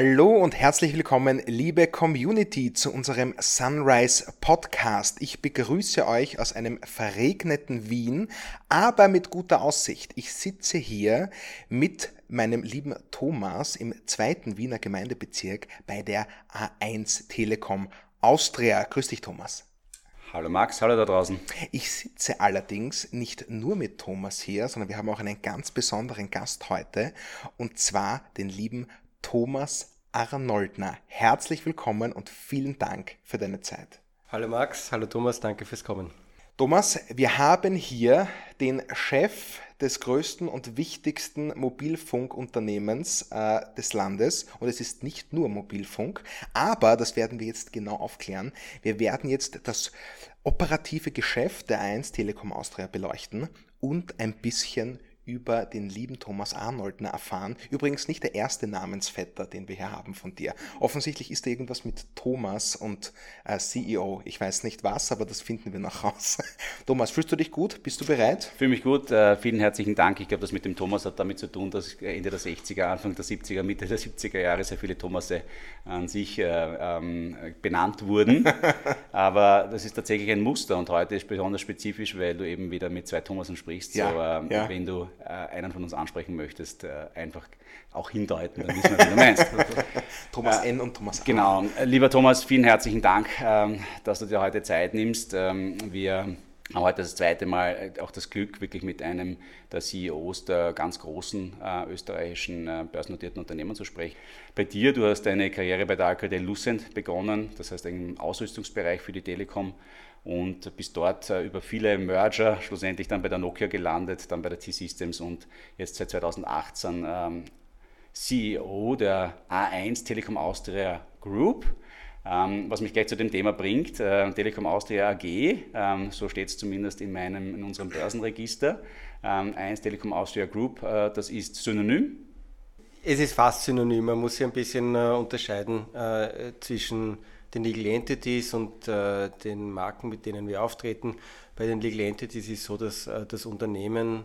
Hallo und herzlich willkommen, liebe Community, zu unserem Sunrise Podcast. Ich begrüße euch aus einem verregneten Wien, aber mit guter Aussicht. Ich sitze hier mit meinem lieben Thomas im zweiten Wiener Gemeindebezirk bei der A1 Telekom Austria. Grüß dich, Thomas. Hallo Max, hallo da draußen. Ich sitze allerdings nicht nur mit Thomas hier, sondern wir haben auch einen ganz besonderen Gast heute, und zwar den lieben Thomas Arnoldner. Herzlich willkommen und vielen Dank für deine Zeit. Hallo Max, hallo Thomas, danke fürs Kommen. Thomas, wir haben hier den Chef des größten und wichtigsten Mobilfunkunternehmens äh, des Landes. Und es ist nicht nur Mobilfunk, aber das werden wir jetzt genau aufklären. Wir werden jetzt das operative Geschäft der 1 Telekom Austria beleuchten und ein bisschen über den lieben Thomas Arnoldner erfahren. Übrigens nicht der erste Namensvetter, den wir hier haben von dir. Offensichtlich ist da irgendwas mit Thomas und äh, CEO. Ich weiß nicht was, aber das finden wir noch raus. Thomas, fühlst du dich gut? Bist du bereit? Fühle mich gut. Äh, vielen herzlichen Dank. Ich glaube, das mit dem Thomas hat damit zu tun, dass Ende der 60er, Anfang der 70er, Mitte der 70er Jahre sehr viele Thomasse an sich äh, ähm, benannt wurden. aber das ist tatsächlich ein Muster und heute ist besonders spezifisch, weil du eben wieder mit zwei Thomasen sprichst. Ja, so, äh, ja. Wenn du einen von uns ansprechen möchtest, äh, einfach auch hindeuten, dann wissen wir, wie du meinst. Thomas N. und Thomas A. Genau. Lieber Thomas, vielen herzlichen Dank, ähm, dass du dir heute Zeit nimmst. Ähm, wir haben heute das zweite Mal auch das Glück, wirklich mit einem der CEOs der ganz großen äh, österreichischen äh, börsennotierten Unternehmen zu sprechen. Bei dir, du hast deine Karriere bei der Alcatel Lucent begonnen, das heißt im Ausrüstungsbereich für die Telekom und bis dort äh, über viele Merger schlussendlich dann bei der Nokia gelandet, dann bei der T-Systems und jetzt seit 2018 ähm, CEO der A1 Telekom Austria Group. Ähm, was mich gleich zu dem Thema bringt, äh, Telekom Austria AG, ähm, so steht es zumindest in, meinem, in unserem Börsenregister, ähm, 1 Telekom Austria Group, äh, das ist synonym. Es ist fast synonym, man muss hier ein bisschen äh, unterscheiden äh, zwischen den Legal Entities und äh, den Marken, mit denen wir auftreten. Bei den Legal Entities ist es so, dass äh, das Unternehmen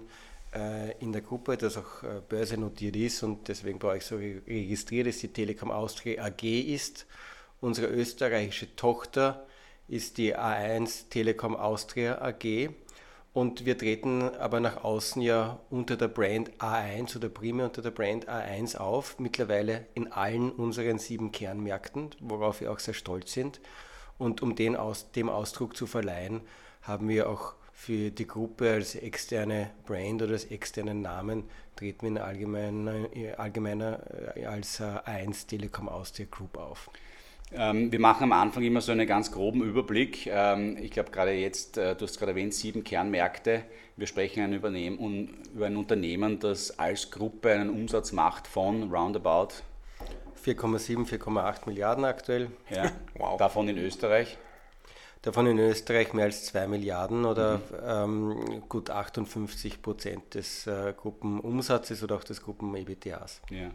äh, in der Gruppe, das auch börsennotiert ist und deswegen bei euch so registriert ist, die Telekom Austria AG ist. Unsere österreichische Tochter ist die A1 Telekom Austria AG und wir treten aber nach außen ja unter der Brand A1 oder primär unter der Brand A1 auf, mittlerweile in allen unseren sieben Kernmärkten, worauf wir auch sehr stolz sind. Und um den aus, dem Ausdruck zu verleihen, haben wir auch für die Gruppe als externe Brand oder als externen Namen treten wir in allgemeiner, allgemeiner äh, als A1 Telekom Austria Group auf. Ähm, wir machen am Anfang immer so einen ganz groben Überblick. Ähm, ich glaube, gerade jetzt, äh, du hast gerade erwähnt, sieben Kernmärkte. Wir sprechen über ein Unternehmen, das als Gruppe einen Umsatz macht von roundabout 4,7, 4,8 Milliarden aktuell. Ja, wow. Davon in Österreich davon in Österreich mehr als 2 Milliarden oder mhm. ähm, gut 58 Prozent des äh, Gruppenumsatzes oder auch des Gruppen-EBTAs. Ja.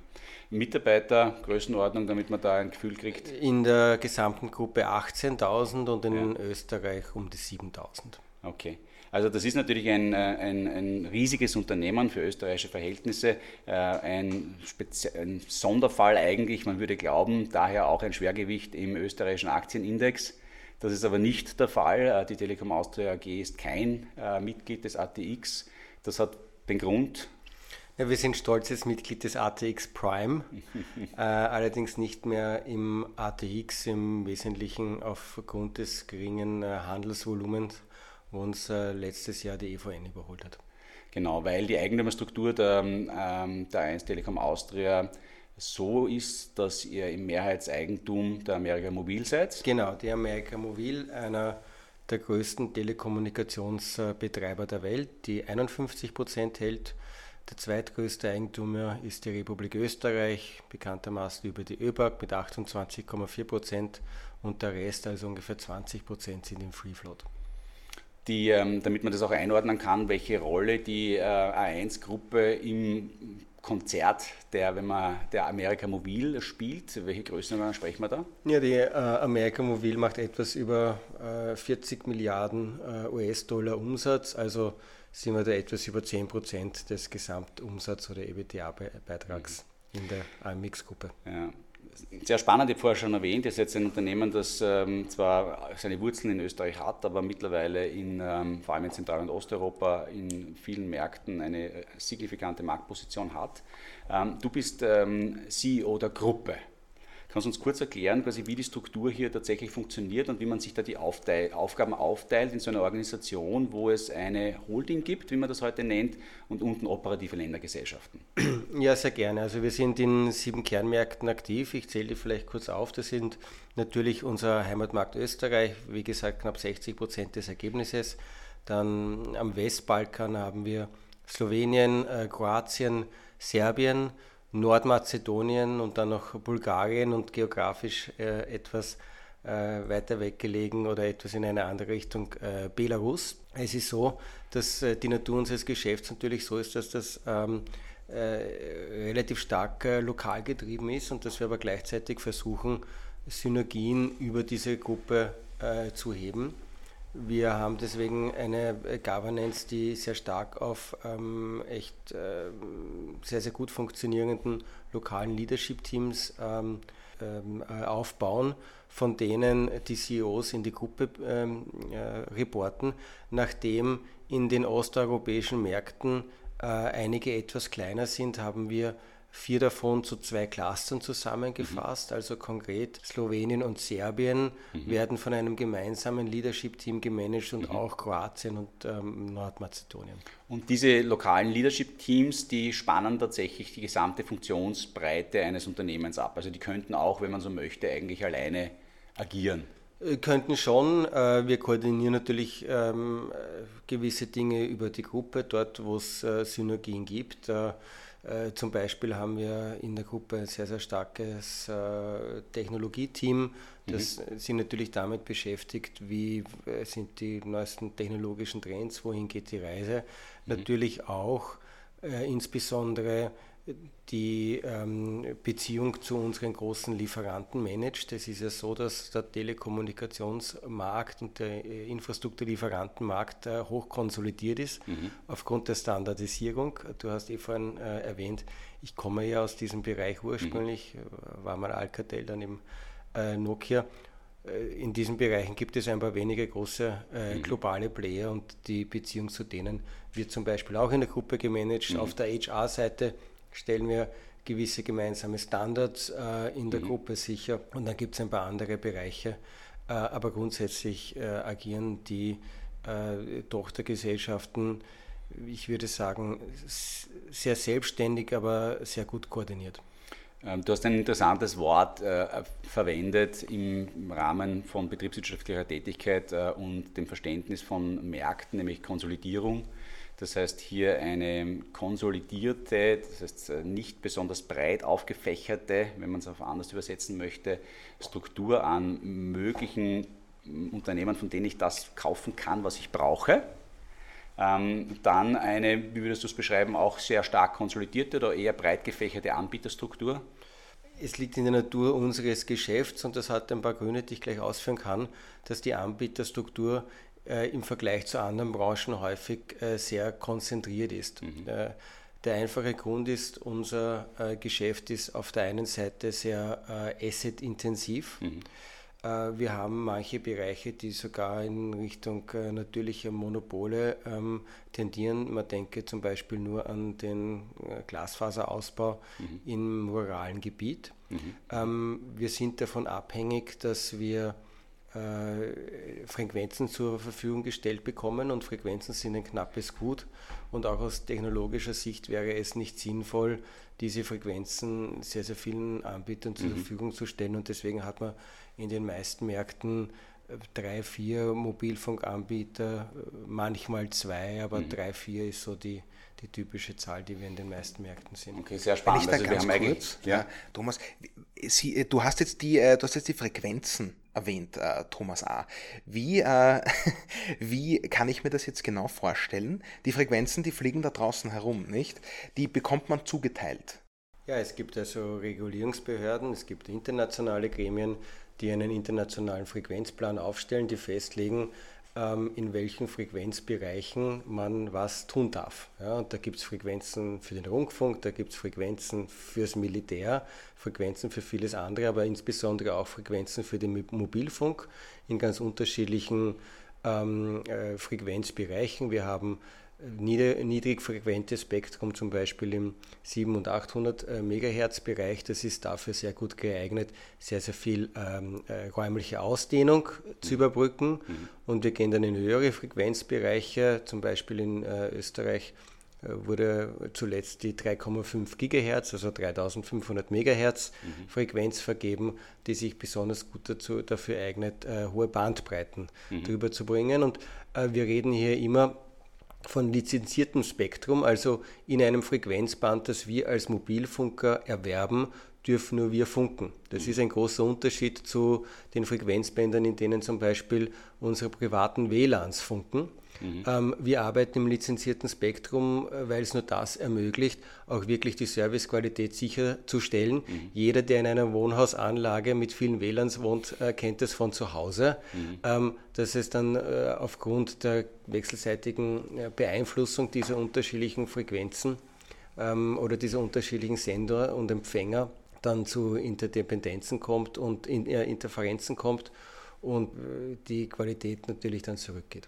Mitarbeiter, Größenordnung, damit man da ein Gefühl kriegt? In der gesamten Gruppe 18.000 und in ja. Österreich um die 7.000. Okay. Also das ist natürlich ein, äh, ein, ein, riesiges Unternehmen für österreichische Verhältnisse, äh, ein, ein, Sonderfall eigentlich, man würde glauben, daher auch ein Schwergewicht im österreichischen Aktienindex. Das ist aber nicht der Fall. Äh, die Telekom Austria AG ist kein äh, Mitglied des ATX. Das hat den Grund. Ja, wir sind stolzes Mitglied des ATX Prime, äh, allerdings nicht mehr im ATX im Wesentlichen aufgrund des geringen äh, Handelsvolumens, wo uns äh, letztes Jahr die EVN überholt hat. Genau, weil die Eigentümerstruktur der, ähm, der 1 Telekom Austria so ist, dass ihr im Mehrheitseigentum der Amerika Mobil seid. Genau, die Amerika Mobil, einer der größten Telekommunikationsbetreiber der Welt, die 51 Prozent hält. Der zweitgrößte Eigentümer ist die Republik Österreich, bekanntermaßen über die ÖBAG mit 28,4 Prozent und der Rest, also ungefähr 20 Prozent, sind im Free Float. Die, ähm, damit man das auch einordnen kann, welche Rolle die äh, A1-Gruppe im Konzert, der, wenn man der Amerika Mobil spielt. Welche Größenordnung sprechen wir da? Ja, die äh, Amerika Mobil macht etwas über äh, 40 Milliarden äh, US-Dollar Umsatz, also sind wir da etwas über 10 Prozent des Gesamtumsatz- oder EBTA-Beitrags mhm. in der AMX-Gruppe. Ja. Sehr spannend, ich habe vorher schon erwähnt, ihr seid ein Unternehmen, das ähm, zwar seine Wurzeln in Österreich hat, aber mittlerweile in, ähm, vor allem in Zentral- und Osteuropa in vielen Märkten eine signifikante Marktposition hat. Ähm, du bist ähm, CEO der Gruppe. Kannst du uns kurz erklären, quasi, wie die Struktur hier tatsächlich funktioniert und wie man sich da die Aufteil Aufgaben aufteilt in so einer Organisation, wo es eine Holding gibt, wie man das heute nennt, und unten operative Ländergesellschaften? Ja, sehr gerne. Also wir sind in sieben Kernmärkten aktiv. Ich zähle die vielleicht kurz auf. Das sind natürlich unser Heimatmarkt Österreich, wie gesagt knapp 60 Prozent des Ergebnisses. Dann am Westbalkan haben wir Slowenien, äh, Kroatien, Serbien, Nordmazedonien und dann noch Bulgarien und geografisch äh, etwas äh, weiter weggelegen oder etwas in eine andere Richtung äh, Belarus. Es ist so, dass äh, die Natur unseres Geschäfts natürlich so ist, dass das ähm, äh, relativ stark äh, lokal getrieben ist und dass wir aber gleichzeitig versuchen, Synergien über diese Gruppe zu heben. Wir haben deswegen eine äh, Governance, die sehr stark auf ähm, echt äh, sehr, sehr gut funktionierenden lokalen Leadership-Teams ähm, ähm, äh, aufbauen, von denen die CEOs in die Gruppe ähm, äh, reporten, nachdem in den osteuropäischen Märkten äh, einige etwas kleiner sind, haben wir vier davon zu zwei Clustern zusammengefasst. Mhm. Also konkret Slowenien und Serbien mhm. werden von einem gemeinsamen Leadership-Team gemanagt und mhm. auch Kroatien und ähm, Nordmazedonien. Und diese lokalen Leadership-Teams, die spannen tatsächlich die gesamte Funktionsbreite eines Unternehmens ab. Also die könnten auch, wenn man so möchte, eigentlich alleine agieren. Äh, könnten schon. Äh, wir koordinieren natürlich ähm, gewisse Dinge über die Gruppe, dort wo es äh, Synergien gibt. Äh, zum Beispiel haben wir in der Gruppe ein sehr, sehr starkes äh, Technologieteam, das mhm. sich natürlich damit beschäftigt, wie äh, sind die neuesten technologischen Trends, wohin geht die Reise. Mhm. Natürlich auch insbesondere die ähm, Beziehung zu unseren großen Lieferanten managt. Es ist ja so, dass der Telekommunikationsmarkt und der äh, Infrastrukturlieferantenmarkt äh, hoch konsolidiert ist mhm. aufgrund der Standardisierung. Du hast eh vorhin äh, erwähnt, ich komme ja aus diesem Bereich ursprünglich, mhm. Äh, war mal Alcatel, dann im äh, Nokia. Äh, in diesen Bereichen gibt es ein paar wenige große mhm. globale Player und die Beziehung zu denen wird zum Beispiel auch in der Gruppe gemanagt. Mhm. Auf der HR-Seite stellen wir gewisse gemeinsame Standards äh, in der mhm. Gruppe sicher und dann gibt es ein paar andere Bereiche, äh, aber grundsätzlich äh, agieren die äh, Tochtergesellschaften, ich würde sagen, sehr selbstständig, aber sehr gut koordiniert. Ähm, du hast ein interessantes Wort äh, verwendet im Rahmen von betriebswirtschaftlicher Tätigkeit äh, und dem Verständnis von Märkten, nämlich Konsolidierung. Das heißt, hier eine konsolidierte, das heißt äh, nicht besonders breit aufgefächerte, wenn man es auf anders übersetzen möchte, Struktur an möglichen mm, Unternehmen, von denen ich das kaufen kann, was ich brauche. Ähm, dann eine, wie würdest du es beschreiben, auch sehr stark konsolidierte oder eher breit gefächerte Anbieterstruktur? Es liegt in der Natur unseres Geschäfts und das hat ein paar Gründe, die ich gleich ausführen kann, dass die Anbieterstruktur äh, im Vergleich zu anderen Branchen häufig äh, sehr konzentriert ist. Mhm. Äh, der einfache Grund ist, unser Geschäft ist auf der einen Seite sehr asset-intensiv. Mhm. Wir haben manche Bereiche, die sogar in Richtung natürlicher Monopole ähm, tendieren. Man denke zum Beispiel nur an den Glasfaserausbau mhm. im ruralen Gebiet. Mhm. Ähm, wir sind davon abhängig, dass wir äh, Frequenzen zur Verfügung gestellt bekommen und Frequenzen sind ein knappes Gut und auch aus technologischer Sicht wäre es nicht sinnvoll, diese Frequenzen sehr, sehr vielen Anbietern zur mhm. Verfügung zu stellen und deswegen hat man in den meisten Märkten äh, drei, vier Mobilfunkanbieter, äh, manchmal zwei, aber mhm. drei, vier ist so die, die typische Zahl, die wir in den meisten Märkten sind. Okay, sehr spannend. Also ganz kurz, ja. ja. Thomas, Sie, du hast jetzt die, du hast jetzt die Frequenzen erwähnt, äh, Thomas A. Wie, äh, wie kann ich mir das jetzt genau vorstellen? Die Frequenzen, die fliegen da draußen herum, nicht? Die bekommt man zugeteilt. Ja, es gibt also Regulierungsbehörden, es gibt internationale Gremien, die einen internationalen Frequenzplan aufstellen, die festlegen, in welchen Frequenzbereichen man was tun darf. Ja, und da gibt es Frequenzen für den Rundfunk, da gibt es Frequenzen fürs Militär, Frequenzen für vieles andere, aber insbesondere auch Frequenzen für den Mobilfunk in ganz unterschiedlichen ähm, äh, Frequenzbereichen. Wir haben niedrigfrequentes Spektrum, zum Beispiel im 700 und 800 äh, Megahertz Bereich, das ist dafür sehr gut geeignet, sehr, sehr viel ähm, äh, räumliche Ausdehnung zu überbrücken. Mhm. Und wir gehen dann in höhere Frequenzbereiche, zum Beispiel in äh, Österreich äh, wurde zuletzt die 3,5 Gigahertz, also 3500 Megahertz mhm. Frequenz vergeben, die sich besonders gut dazu, dafür eignet, äh, hohe Bandbreiten mhm. drüber zu bringen. Und äh, wir reden hier immer von lizenziertem Spektrum, also in einem Frequenzband, das wir als Mobilfunker erwerben, dürfen nur wir funken. Das ist ein großer Unterschied zu den Frequenzbändern, in denen zum Beispiel unsere privaten WLANs funken. Mhm. Ähm, wir arbeiten im lizenzierten Spektrum, äh, weil es nur das ermöglicht, auch wirklich die Servicequalität sicherzustellen. Mhm. Jeder, der in einer Wohnhausanlage mit vielen WLANs wohnt, äh, kennt das von zu Hause, mhm. ähm, dass es dann äh, aufgrund der wechselseitigen Beeinflussung dieser unterschiedlichen Frequenzen ähm, oder dieser unterschiedlichen Sender und Empfänger dann zu Interdependenzen kommt und Interferenzen kommt und die Qualität natürlich dann zurückgeht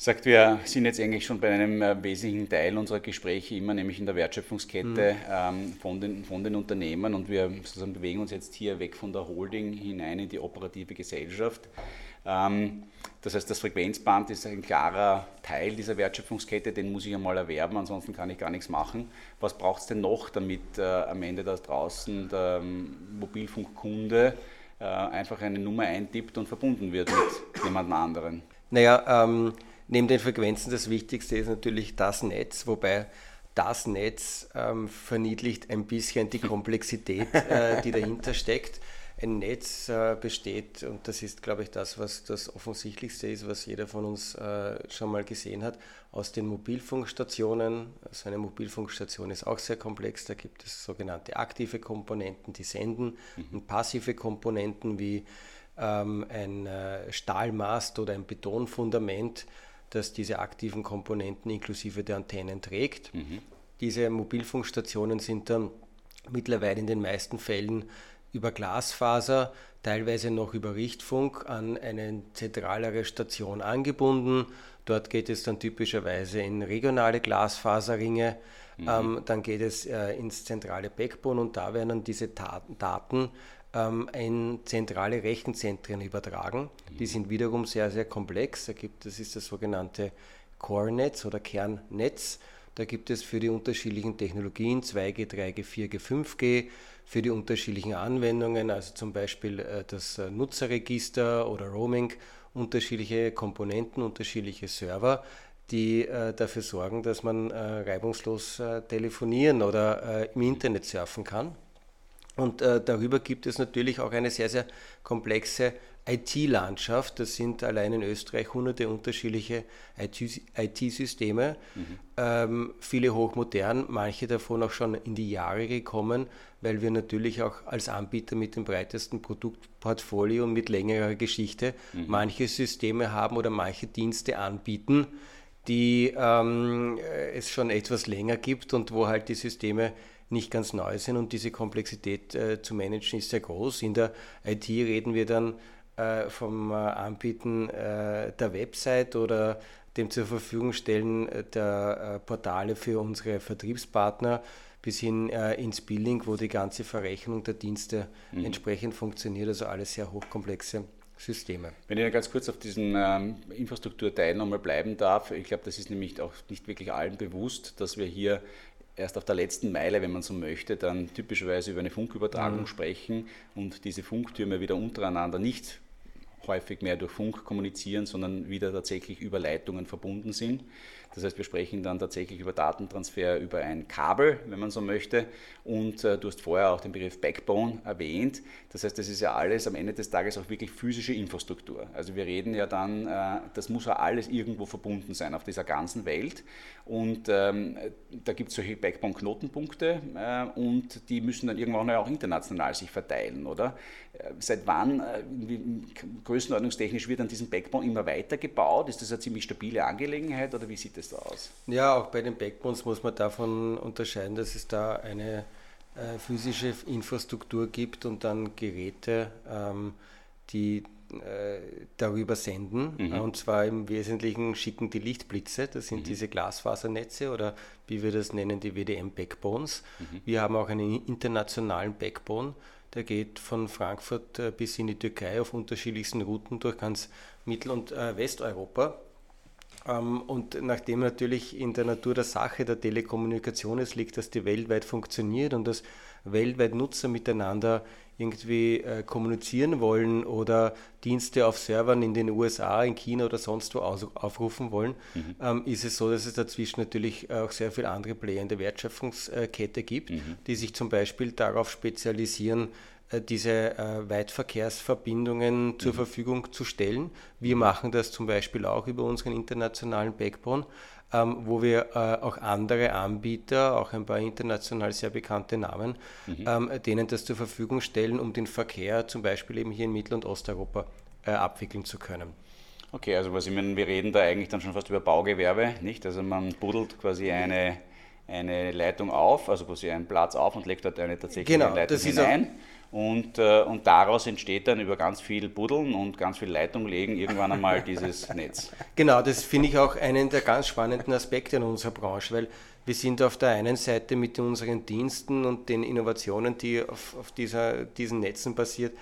sagt, wir sind jetzt eigentlich schon bei einem äh, wesentlichen Teil unserer Gespräche immer, nämlich in der Wertschöpfungskette mhm. ähm, von, den, von den Unternehmen und wir sozusagen bewegen uns jetzt hier weg von der Holding hinein in die operative Gesellschaft. Ähm, das heißt, das Frequenzband ist ein klarer Teil dieser Wertschöpfungskette, den muss ich einmal erwerben, ansonsten kann ich gar nichts machen. Was braucht es denn noch, damit äh, am Ende da draußen der ähm, Mobilfunkkunde äh, einfach eine Nummer eintippt und verbunden wird mit jemand anderen? Naja, ähm, Neben den Frequenzen das Wichtigste ist natürlich das Netz, wobei das Netz ähm, verniedlicht ein bisschen die Komplexität, äh, die dahinter steckt. Ein Netz äh, besteht, und das ist, glaube ich, das, was das Offensichtlichste ist, was jeder von uns äh, schon mal gesehen hat, aus den Mobilfunkstationen. Also eine Mobilfunkstation ist auch sehr komplex. Da gibt es sogenannte aktive Komponenten, die senden, mhm. und passive Komponenten wie ähm, ein äh, Stahlmast oder ein Betonfundament das diese aktiven Komponenten inklusive der Antennen trägt. Mhm. Diese Mobilfunkstationen sind dann mittlerweile in den meisten Fällen über Glasfaser, teilweise noch über Richtfunk an eine zentralere Station angebunden. Dort geht es dann typischerweise in regionale Glasfaserringe. Mhm. Ähm, dann geht es äh, ins zentrale Backbone und da werden dann diese Daten ähm, in zentrale Rechenzentren übertragen. Die sind wiederum sehr, sehr komplex. Da gibt, das ist das sogenannte Core-Netz oder Kernnetz. Da gibt es für die unterschiedlichen Technologien 2G, 3G, 4G, 5G, für die unterschiedlichen Anwendungen, also zum Beispiel äh, das äh, Nutzerregister oder Roaming, unterschiedliche Komponenten, unterschiedliche Server, die äh, dafür sorgen, dass man reibungslos telefonieren oder im Internet surfen kann. Und äh, darüber gibt es natürlich auch eine sehr, sehr komplexe IT-Landschaft. Das sind allein in Österreich hunderte unterschiedliche IT-Systeme, mhm. ähm, viele hochmodern, manche davon auch schon in die Jahre gekommen, weil wir natürlich auch als Anbieter mit dem breitesten Produktportfolio und mit längerer Geschichte mhm. manche Systeme haben oder manche Dienste anbieten, die ähm, es schon etwas länger gibt und wo halt die Systeme nicht ganz neu sind und diese Komplexität äh, zu managen ist sehr groß. In der IT reden wir dann äh, vom äh, Anbieten äh, der Website oder dem zur Verfügung stellen äh, der Portale für unsere Vertriebspartner bis hin ins Billing, wo die ganze Verrechnung der Dienste mhm. entsprechend funktioniert. Also alles sehr hochkomplexe Systeme. Wenn ich ganz kurz auf diesen ähm, Infrastrukturteil nochmal bleiben darf, ich glaube, das ist nämlich auch nicht wirklich allen bewusst, dass wir hier erst auf der letzten Meile, wenn man so möchte, dann typischerweise über eine Funkübertragung mhm. sprechen und diese Funktürme wieder untereinander nicht häufig mehr durch Funk kommunizieren, sondern wieder tatsächlich über Leitungen verbunden sind. Das heißt, wir sprechen dann tatsächlich über Datentransfer über ein Kabel, wenn man so möchte. Und äh, du hast vorher auch den Begriff Backbone erwähnt. Das heißt, das ist ja alles am Ende des Tages auch wirklich physische Infrastruktur. Also wir reden ja dann, äh, das muss ja alles irgendwo verbunden sein auf dieser ganzen Welt. Und ähm, da gibt es solche Backbone-Knotenpunkte äh, und die müssen dann irgendwann auch international sich verteilen, oder? Äh, seit wann, äh, größenordnungstechnisch wird an diesem Backbone immer weiter gebaut? Ist das eine ziemlich stabile Angelegenheit oder wie sieht das da aus? Ja, auch bei den Backbones muss man davon unterscheiden, dass es da eine äh, physische Infrastruktur gibt und dann Geräte, ähm, die äh, darüber senden. Mhm. Und zwar im Wesentlichen schicken die Lichtblitze, das sind mhm. diese Glasfasernetze oder wie wir das nennen, die WDM-Backbones. Mhm. Wir haben auch einen internationalen Backbone, der geht von Frankfurt äh, bis in die Türkei auf unterschiedlichsten Routen durch ganz Mittel- und äh, Westeuropa. Ähm, und nachdem natürlich in der Natur der Sache der Telekommunikation es liegt, dass die weltweit funktioniert und dass weltweit Nutzer miteinander irgendwie äh, kommunizieren wollen oder Dienste auf Servern in den USA, in China oder sonst wo aufrufen wollen, mhm. ähm, ist es so, dass es dazwischen natürlich auch sehr viele andere Player in der Wertschöpfungskette gibt, mhm. die sich zum Beispiel darauf spezialisieren, äh, diese äh, Weitverkehrsverbindungen zur mhm. Verfügung zu stellen. Wir machen das zum Beispiel auch über unseren internationalen Backbone ähm, wo wir äh, auch andere Anbieter, auch ein paar international sehr bekannte Namen, mhm. ähm, denen das zur Verfügung stellen, um den Verkehr zum Beispiel eben hier in Mittel- und Osteuropa äh, abwickeln zu können. Okay, also was ich meine, wir reden da eigentlich dann schon fast über Baugewerbe, nicht? Also man buddelt quasi eine, eine Leitung auf, also quasi einen Platz auf und legt dort eine tatsächliche genau, Leitung hinein. Und, äh, und daraus entsteht dann über ganz viel Buddeln und ganz viel Leitung legen irgendwann einmal dieses Netz. Genau, das finde ich auch einen der ganz spannenden Aspekte in unserer Branche, weil wir sind auf der einen Seite mit unseren Diensten und den Innovationen, die auf, auf dieser, diesen Netzen basiert,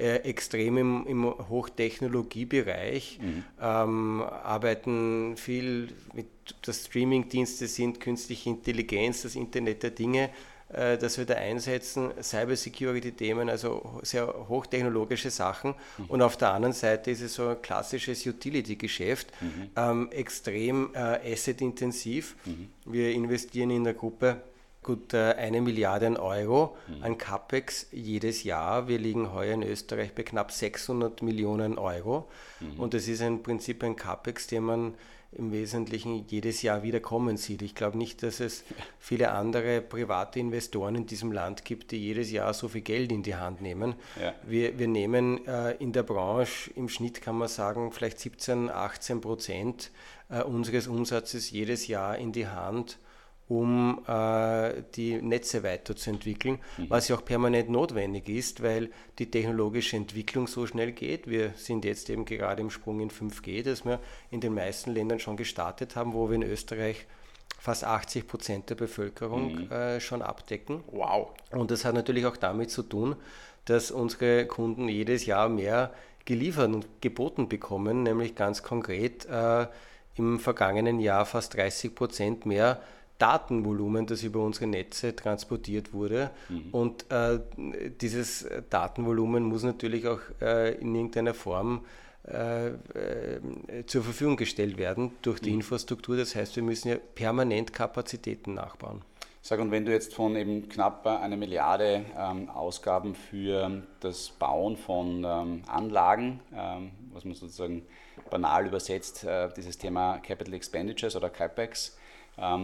äh, extrem im, im Hochtechnologiebereich, mhm. ähm, arbeiten viel mit, das Streamingdienste sind künstliche Intelligenz, das Internet der Dinge äh, dass wir da einsetzen, Cybersecurity-Themen, also sehr hochtechnologische Sachen. Mhm. Und auf der anderen Seite ist es so ein klassisches Utility-Geschäft, mhm. ähm, extrem äh, asset-intensiv. Mhm. Wir investieren in der Gruppe gut äh, eine Milliarde Euro mhm. an CAPEX jedes Jahr. Wir liegen heuer in Österreich bei knapp 600 Millionen Euro. Mhm. Und das ist im Prinzip ein CAPEX, den man im Wesentlichen jedes Jahr wieder kommen sieht. Ich glaube nicht, dass es viele andere private Investoren in diesem Land gibt, die jedes Jahr so viel Geld in die Hand nehmen. Ja. Wir, wir nehmen äh, in der Branche im Schnitt, kann man sagen, vielleicht 17, 18 Prozent äh, unseres Umsatzes jedes Jahr in die Hand um äh, die Netze weiterzuentwickeln, mhm. was ja auch permanent notwendig ist, weil die technologische Entwicklung so schnell geht. Wir sind jetzt eben gerade im Sprung in 5G, das wir in den meisten Ländern schon gestartet haben, wo wir in Österreich fast 80 Prozent der Bevölkerung mhm. äh, schon abdecken. Wow. Und das hat natürlich auch damit zu tun, dass unsere Kunden jedes Jahr mehr geliefert und geboten bekommen, nämlich ganz konkret äh, im vergangenen Jahr fast 30 Prozent mehr Datenvolumen, das über unsere Netze transportiert wurde. Mhm. Und äh, dieses Datenvolumen muss natürlich auch äh, in irgendeiner Form äh, äh zur Verfügung gestellt werden durch die mhm. Infrastruktur. Das heißt, wir müssen ja permanent Kapazitäten nachbauen. Sag, und wenn du jetzt von eben knapp einer Milliarde ähm, Ausgaben für das Bauen von ähm, Anlagen, ähm, was man sozusagen banal übersetzt, äh, dieses Thema Capital Expenditures oder CapEx,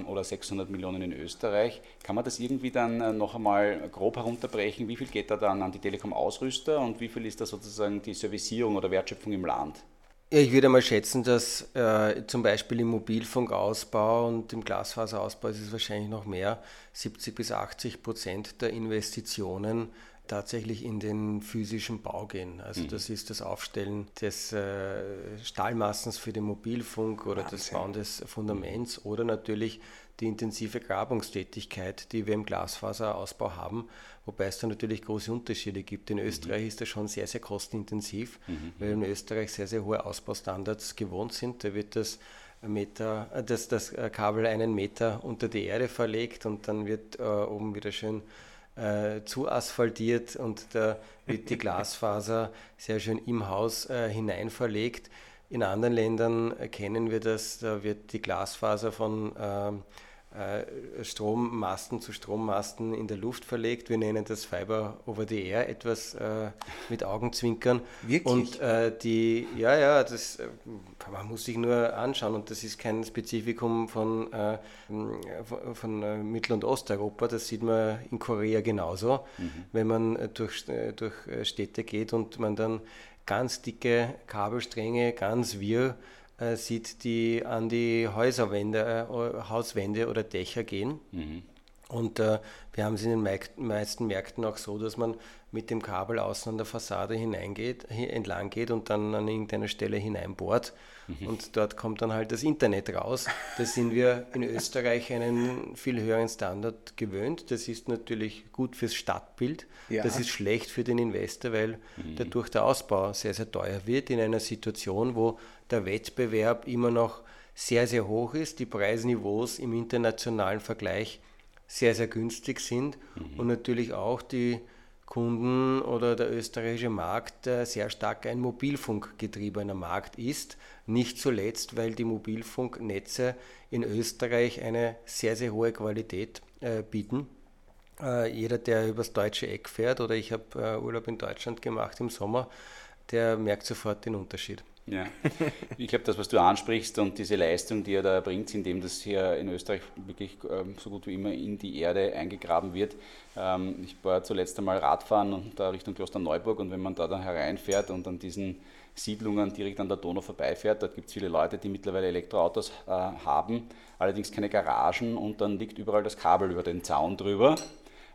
oder 600 Millionen in Österreich. Kann man das irgendwie dann äh, noch einmal grob herunterbrechen? Wie viel geht da dann an die Telekom-Ausrüster und wie viel ist da sozusagen die Servicierung oder Wertschöpfung im Land? Ich würde mal schätzen, dass äh, zum Beispiel im Mobilfunkausbau und im Glasfaserausbau ist es wahrscheinlich noch mehr, 70 bis 80 Prozent der Investitionen tatsächlich in den physischen Bau gehen. Also mhm. das ist das Aufstellen des äh, Stahlmassens für den Mobilfunk oder Wahnsinn. das Bauen des Fundaments oder natürlich die intensive Grabungstätigkeit, die wir im Glasfaserausbau haben, wobei es da natürlich große Unterschiede gibt. In mhm. Österreich mhm. ist das schon sehr, sehr kostenintensiv, mhm. weil wir in Österreich sehr, sehr hohe Ausbaustandards gewohnt sind. Da wird das Meter, äh, das, das Kabel einen Meter unter die Erde verlegt und dann wird äh, oben wieder schön äh, zu asphaltiert und da wird die Glasfaser sehr schön im Haus äh, hinein verlegt. In anderen Ländern kennen wir das, da wird die Glasfaser von ähm, äh, Strommasten zu Strommasten in der Luft verlegt. Wir nennen das Fiber over the Air, etwas äh, mit Augenzwinkern. Wirklich? Und äh, die, ja, ja, das, äh, man muss sich nur anschauen und das ist kein Spezifikum von, äh, von, von äh, Mittel- und Osteuropa, das sieht man in Korea genauso. Mhm. Wenn man durch, durch Städte geht und man dann ganz dicke Kabelstränge, ganz wirr äh, sieht, die an die Häuserwände, äh, Hauswände oder Dächer gehen. Mhm. Und äh, wir haben es in den meisten Märkten auch so, dass man mit dem Kabel außen an der Fassade hineingeht, entlang geht und dann an irgendeiner Stelle hineinbohrt. Mhm. Und dort kommt dann halt das Internet raus. Da sind wir in Österreich einen viel höheren Standard gewöhnt. Das ist natürlich gut fürs Stadtbild. Ja. Das ist schlecht für den Investor, weil mhm. dadurch der Ausbau sehr, sehr teuer wird in einer Situation, wo der Wettbewerb immer noch sehr, sehr hoch ist, die Preisniveaus im internationalen Vergleich sehr, sehr günstig sind mhm. und natürlich auch die Kunden oder der österreichische Markt äh, sehr stark ein mobilfunkgetriebener Markt ist. Nicht zuletzt, weil die Mobilfunknetze in Österreich eine sehr, sehr hohe Qualität äh, bieten. Äh, jeder, der übers deutsche Eck fährt oder ich habe Urlaub in Deutschland gemacht im Sommer, der merkt sofort den Unterschied. Ja, ich glaube, das, was du ansprichst und diese Leistung, die er da erbringt, indem das hier in Österreich wirklich ähm, so gut wie immer in die Erde eingegraben wird. Ähm, ich war zuletzt einmal Radfahren und da Richtung Klosterneuburg und wenn man da dann hereinfährt und an diesen Siedlungen direkt an der Donau vorbeifährt, dort gibt es viele Leute, die mittlerweile Elektroautos äh, haben, allerdings keine Garagen und dann liegt überall das Kabel über den Zaun drüber.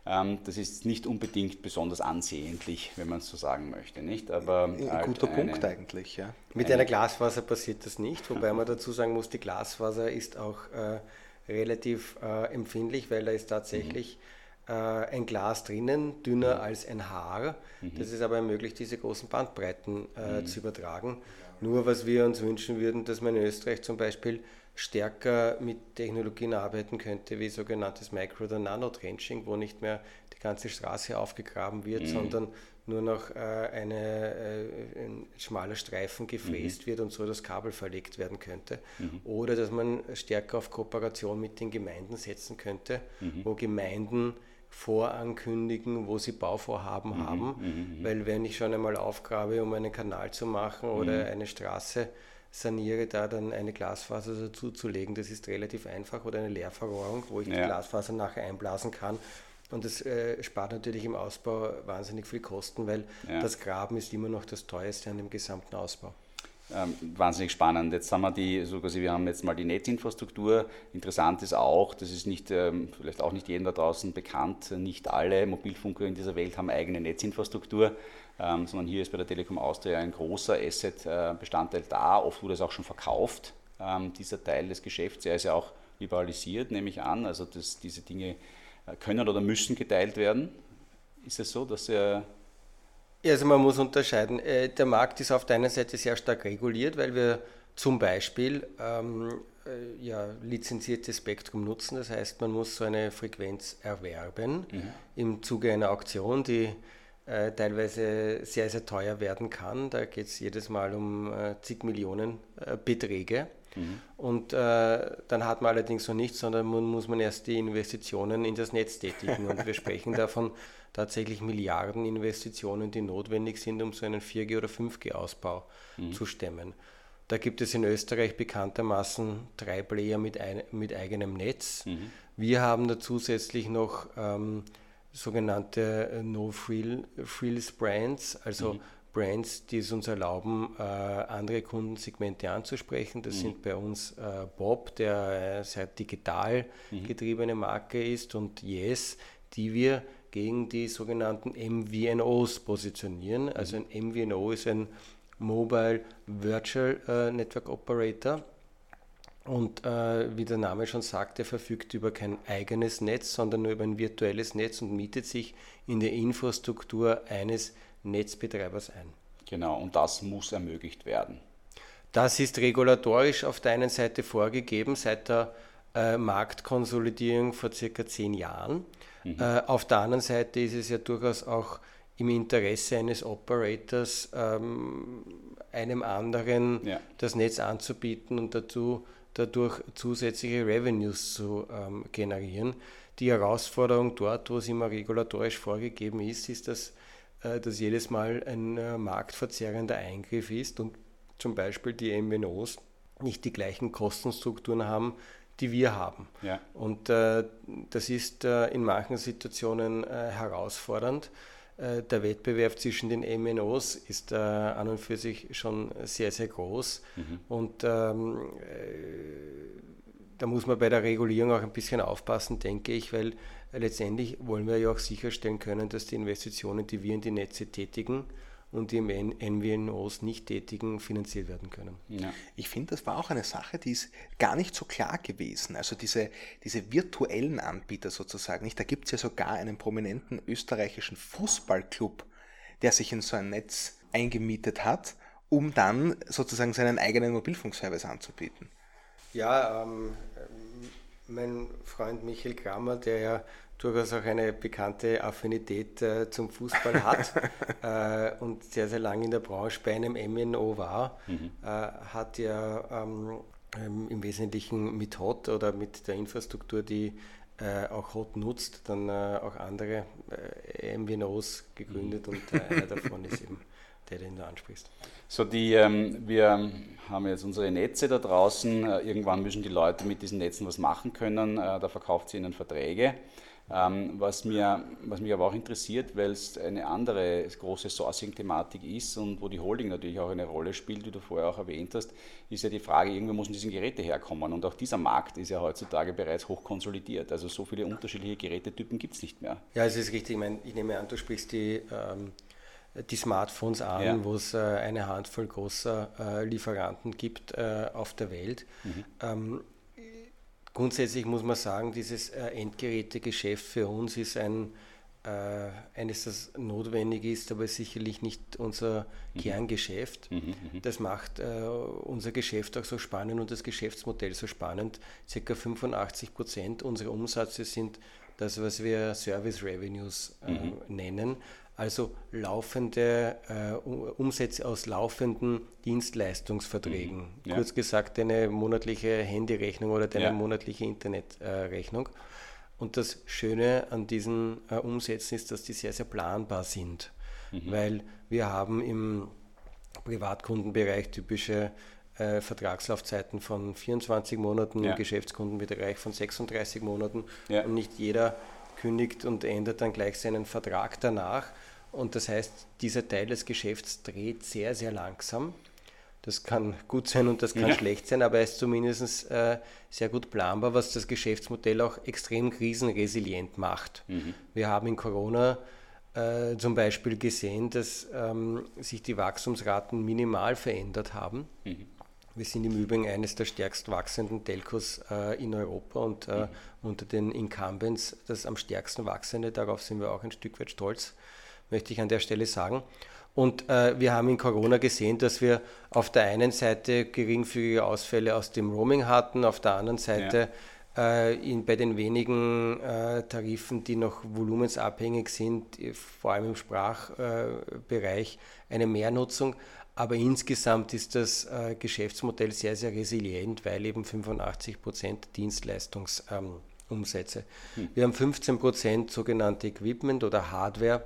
Ähm, das ist nicht unbedingt besonders ansehnlich, wenn man es so sagen möchte. Nicht? Aber Ein halt guter eine, Punkt eigentlich. Ja. Mit einer Glasfaser passiert das nicht, wobei man dazu sagen muss, die Glasfaser ist auch äh, relativ äh, empfindlich, weil da ist tatsächlich mhm. äh, ein Glas drinnen, dünner mhm. als ein Haar. Mhm. Das ist aber ermöglicht, diese großen Bandbreiten äh, mhm. zu übertragen. Nur was wir uns wünschen würden, dass man in Österreich zum Beispiel stärker mit Technologien arbeiten könnte, wie sogenanntes Micro- oder Nano-Trenching, wo nicht mehr die ganze Straße aufgegraben wird, mhm. sondern nur noch äh, eine, äh, ein schmaler Streifen gefräst mhm. wird und so das Kabel verlegt werden könnte. Mhm. Oder dass man stärker auf Kooperation mit den Gemeinden setzen könnte, mhm. wo Gemeinden vorankündigen, wo sie Bauvorhaben mhm. haben. Mhm. Weil wenn ich schon einmal aufgrabe, um einen Kanal zu machen oder eine Straße, saniere, da dann eine Glasfaser dazu zu legen. Das ist relativ einfach oder eine Leerverrohrung, wo ich ja. die Glasfaser nachher einblasen kann. Und das äh, spart natürlich im Ausbau wahnsinnig viel Kosten, weil ja. das Graben ist immer noch das teuerste an dem gesamten Ausbau. Ähm, wahnsinnig spannend. Jetzt haben wir die, so quasi, wir haben jetzt mal die Netzinfrastruktur. Interessant ist auch, das ist nicht, ähm, vielleicht auch nicht jedem da draußen bekannt, nicht alle Mobilfunker in dieser Welt haben eigene Netzinfrastruktur ähm, sondern hier ist bei der Telekom Austria ein großer Asset-Bestandteil da. Oft wurde es auch schon verkauft, ähm, dieser Teil des Geschäfts. Er ist ja auch liberalisiert, nehme ich an. Also dass diese Dinge äh, können oder müssen geteilt werden. Ist es so, dass er also man muss unterscheiden. Äh, der Markt ist auf der einen Seite sehr stark reguliert, weil wir zum Beispiel ähm, äh, ja, lizenziertes Spektrum nutzen. Das heißt, man muss so eine Frequenz erwerben mhm. im Zuge einer Auktion, die äh, teilweise sehr, sehr teuer werden kann. Da geht es jedes Mal um äh, zig Millionen äh, Beträge. Mhm. Und äh, dann hat man allerdings noch nichts, sondern man, muss man erst die Investitionen in das Netz tätigen. Und wir sprechen davon tatsächlich Milliarden Investitionen, die notwendig sind, um so einen 4G- oder 5G-Ausbau mhm. zu stemmen. Da gibt es in Österreich bekanntermaßen drei Player mit, ein, mit eigenem Netz. Mhm. Wir haben da zusätzlich noch ähm, sogenannte äh, No-Frills Brands, also mhm. Brands, die es uns erlauben, äh, andere Kundensegmente anzusprechen. Das mhm. sind bei uns äh, Bob, der eine sehr digital mhm. getriebene Marke ist, und Yes, die wir gegen die sogenannten MVNOs positionieren. Also ein MVNO ist ein Mobile Virtual Network Operator und äh, wie der Name schon sagt, er verfügt über kein eigenes Netz, sondern nur über ein virtuelles Netz und mietet sich in der Infrastruktur eines Netzbetreibers ein. Genau, und das muss ermöglicht werden. Das ist regulatorisch auf der einen Seite vorgegeben seit der äh, Marktkonsolidierung vor circa zehn Jahren. Mhm. Äh, auf der anderen Seite ist es ja durchaus auch im Interesse eines Operators, ähm, einem anderen ja. das Netz anzubieten und dazu dadurch zusätzliche Revenues zu ähm, generieren. Die Herausforderung dort, wo es immer regulatorisch vorgegeben ist, ist, dass äh, das jedes Mal ein äh, marktverzerrender Eingriff ist und zum Beispiel die MNOs nicht die gleichen Kostenstrukturen haben, die wir haben. Ja. Und äh, das ist äh, in manchen Situationen äh, herausfordernd. Äh, der Wettbewerb zwischen den MNOs ist äh, an und für sich schon sehr, sehr groß. Mhm. Und ähm, äh, da muss man bei der Regulierung auch ein bisschen aufpassen, denke ich, weil letztendlich wollen wir ja auch sicherstellen können, dass die Investitionen, die wir in die Netze tätigen, und die im NWNOs nicht tätigen, finanziert werden können. Ja. Ich finde, das war auch eine Sache, die ist gar nicht so klar gewesen. Also diese, diese virtuellen Anbieter sozusagen, nicht? da gibt es ja sogar einen prominenten österreichischen Fußballclub, der sich in so ein Netz eingemietet hat, um dann sozusagen seinen eigenen Mobilfunkservice anzubieten. Ja, ähm, mein Freund Michael Kramer, der ja durchaus auch eine bekannte Affinität äh, zum Fußball hat äh, und sehr, sehr lange in der Branche bei einem MNO war, mhm. äh, hat ja ähm, ähm, im Wesentlichen mit HOT oder mit der Infrastruktur, die äh, auch HOT nutzt, dann äh, auch andere äh, MNOs gegründet mhm. und einer davon ist eben der, den du ansprichst. So, die, ähm, wir haben jetzt unsere Netze da draußen. Irgendwann müssen die Leute mit diesen Netzen was machen können. Da verkauft sie ihnen Verträge. Ähm, was, mir, was mich aber auch interessiert, weil es eine andere große Sourcing-Thematik ist und wo die Holding natürlich auch eine Rolle spielt, wie du vorher auch erwähnt hast, ist ja die Frage, irgendwo müssen diese Geräte herkommen. Und auch dieser Markt ist ja heutzutage bereits hoch konsolidiert. Also so viele unterschiedliche Gerätetypen gibt es nicht mehr. Ja, es ist richtig. Ich, meine, ich nehme an, du sprichst die, ähm, die Smartphones an, ja. wo es äh, eine Handvoll großer äh, Lieferanten gibt äh, auf der Welt. Mhm. Ähm, Grundsätzlich muss man sagen, dieses äh, Endgerätegeschäft für uns ist ein, äh, eines, das notwendig ist, aber sicherlich nicht unser mhm. Kerngeschäft. Mhm, mhm, das macht äh, unser Geschäft auch so spannend und das Geschäftsmodell so spannend. Circa 85 Prozent unserer Umsätze sind das, was wir Service Revenues äh, mhm. nennen also laufende äh, Umsätze aus laufenden Dienstleistungsverträgen. Mhm. Ja. Kurz gesagt, eine monatliche Handyrechnung oder eine ja. monatliche Internetrechnung. Äh, Und das Schöne an diesen äh, Umsätzen ist, dass die sehr, sehr planbar sind, mhm. weil wir haben im Privatkundenbereich typische äh, Vertragslaufzeiten von 24 Monaten, ja. im Geschäftskundenbereich von 36 Monaten ja. und nicht jeder kündigt und ändert dann gleich seinen Vertrag danach, und das heißt, dieser Teil des Geschäfts dreht sehr, sehr langsam. Das kann gut sein und das kann ja. schlecht sein, aber er ist zumindest äh, sehr gut planbar, was das Geschäftsmodell auch extrem krisenresilient macht. Mhm. Wir haben in Corona äh, zum Beispiel gesehen, dass ähm, sich die Wachstumsraten minimal verändert haben. Mhm. Wir sind im Übrigen eines der stärkst wachsenden Telcos äh, in Europa und äh, mhm. unter den Incumbents das am stärksten wachsende. Darauf sind wir auch ein Stück weit stolz möchte ich an der Stelle sagen. Und äh, wir haben in Corona gesehen, dass wir auf der einen Seite geringfügige Ausfälle aus dem Roaming hatten, auf der anderen Seite ja. äh, in, bei den wenigen äh, Tarifen, die noch volumensabhängig sind, vor allem im Sprachbereich, eine Mehrnutzung. Aber insgesamt ist das äh, Geschäftsmodell sehr, sehr resilient, weil eben 85 Prozent Dienstleistungsumsätze. Ähm, hm. Wir haben 15 Prozent sogenannte Equipment oder Hardware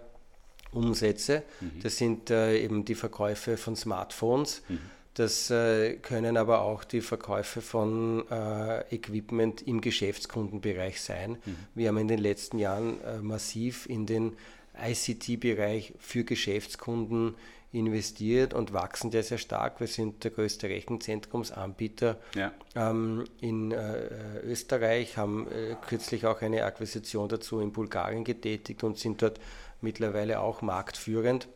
Umsätze. Mhm. Das sind äh, eben die Verkäufe von Smartphones. Mhm. Das äh, können aber auch die Verkäufe von äh, Equipment im Geschäftskundenbereich sein. Mhm. Wir haben in den letzten Jahren äh, massiv in den ICT-Bereich für Geschäftskunden investiert und wachsen sehr, sehr stark. Wir sind der größte Rechenzentrumsanbieter ja. ähm, in äh, Österreich, haben äh, kürzlich auch eine Akquisition dazu in Bulgarien getätigt und sind dort mittlerweile auch marktführend.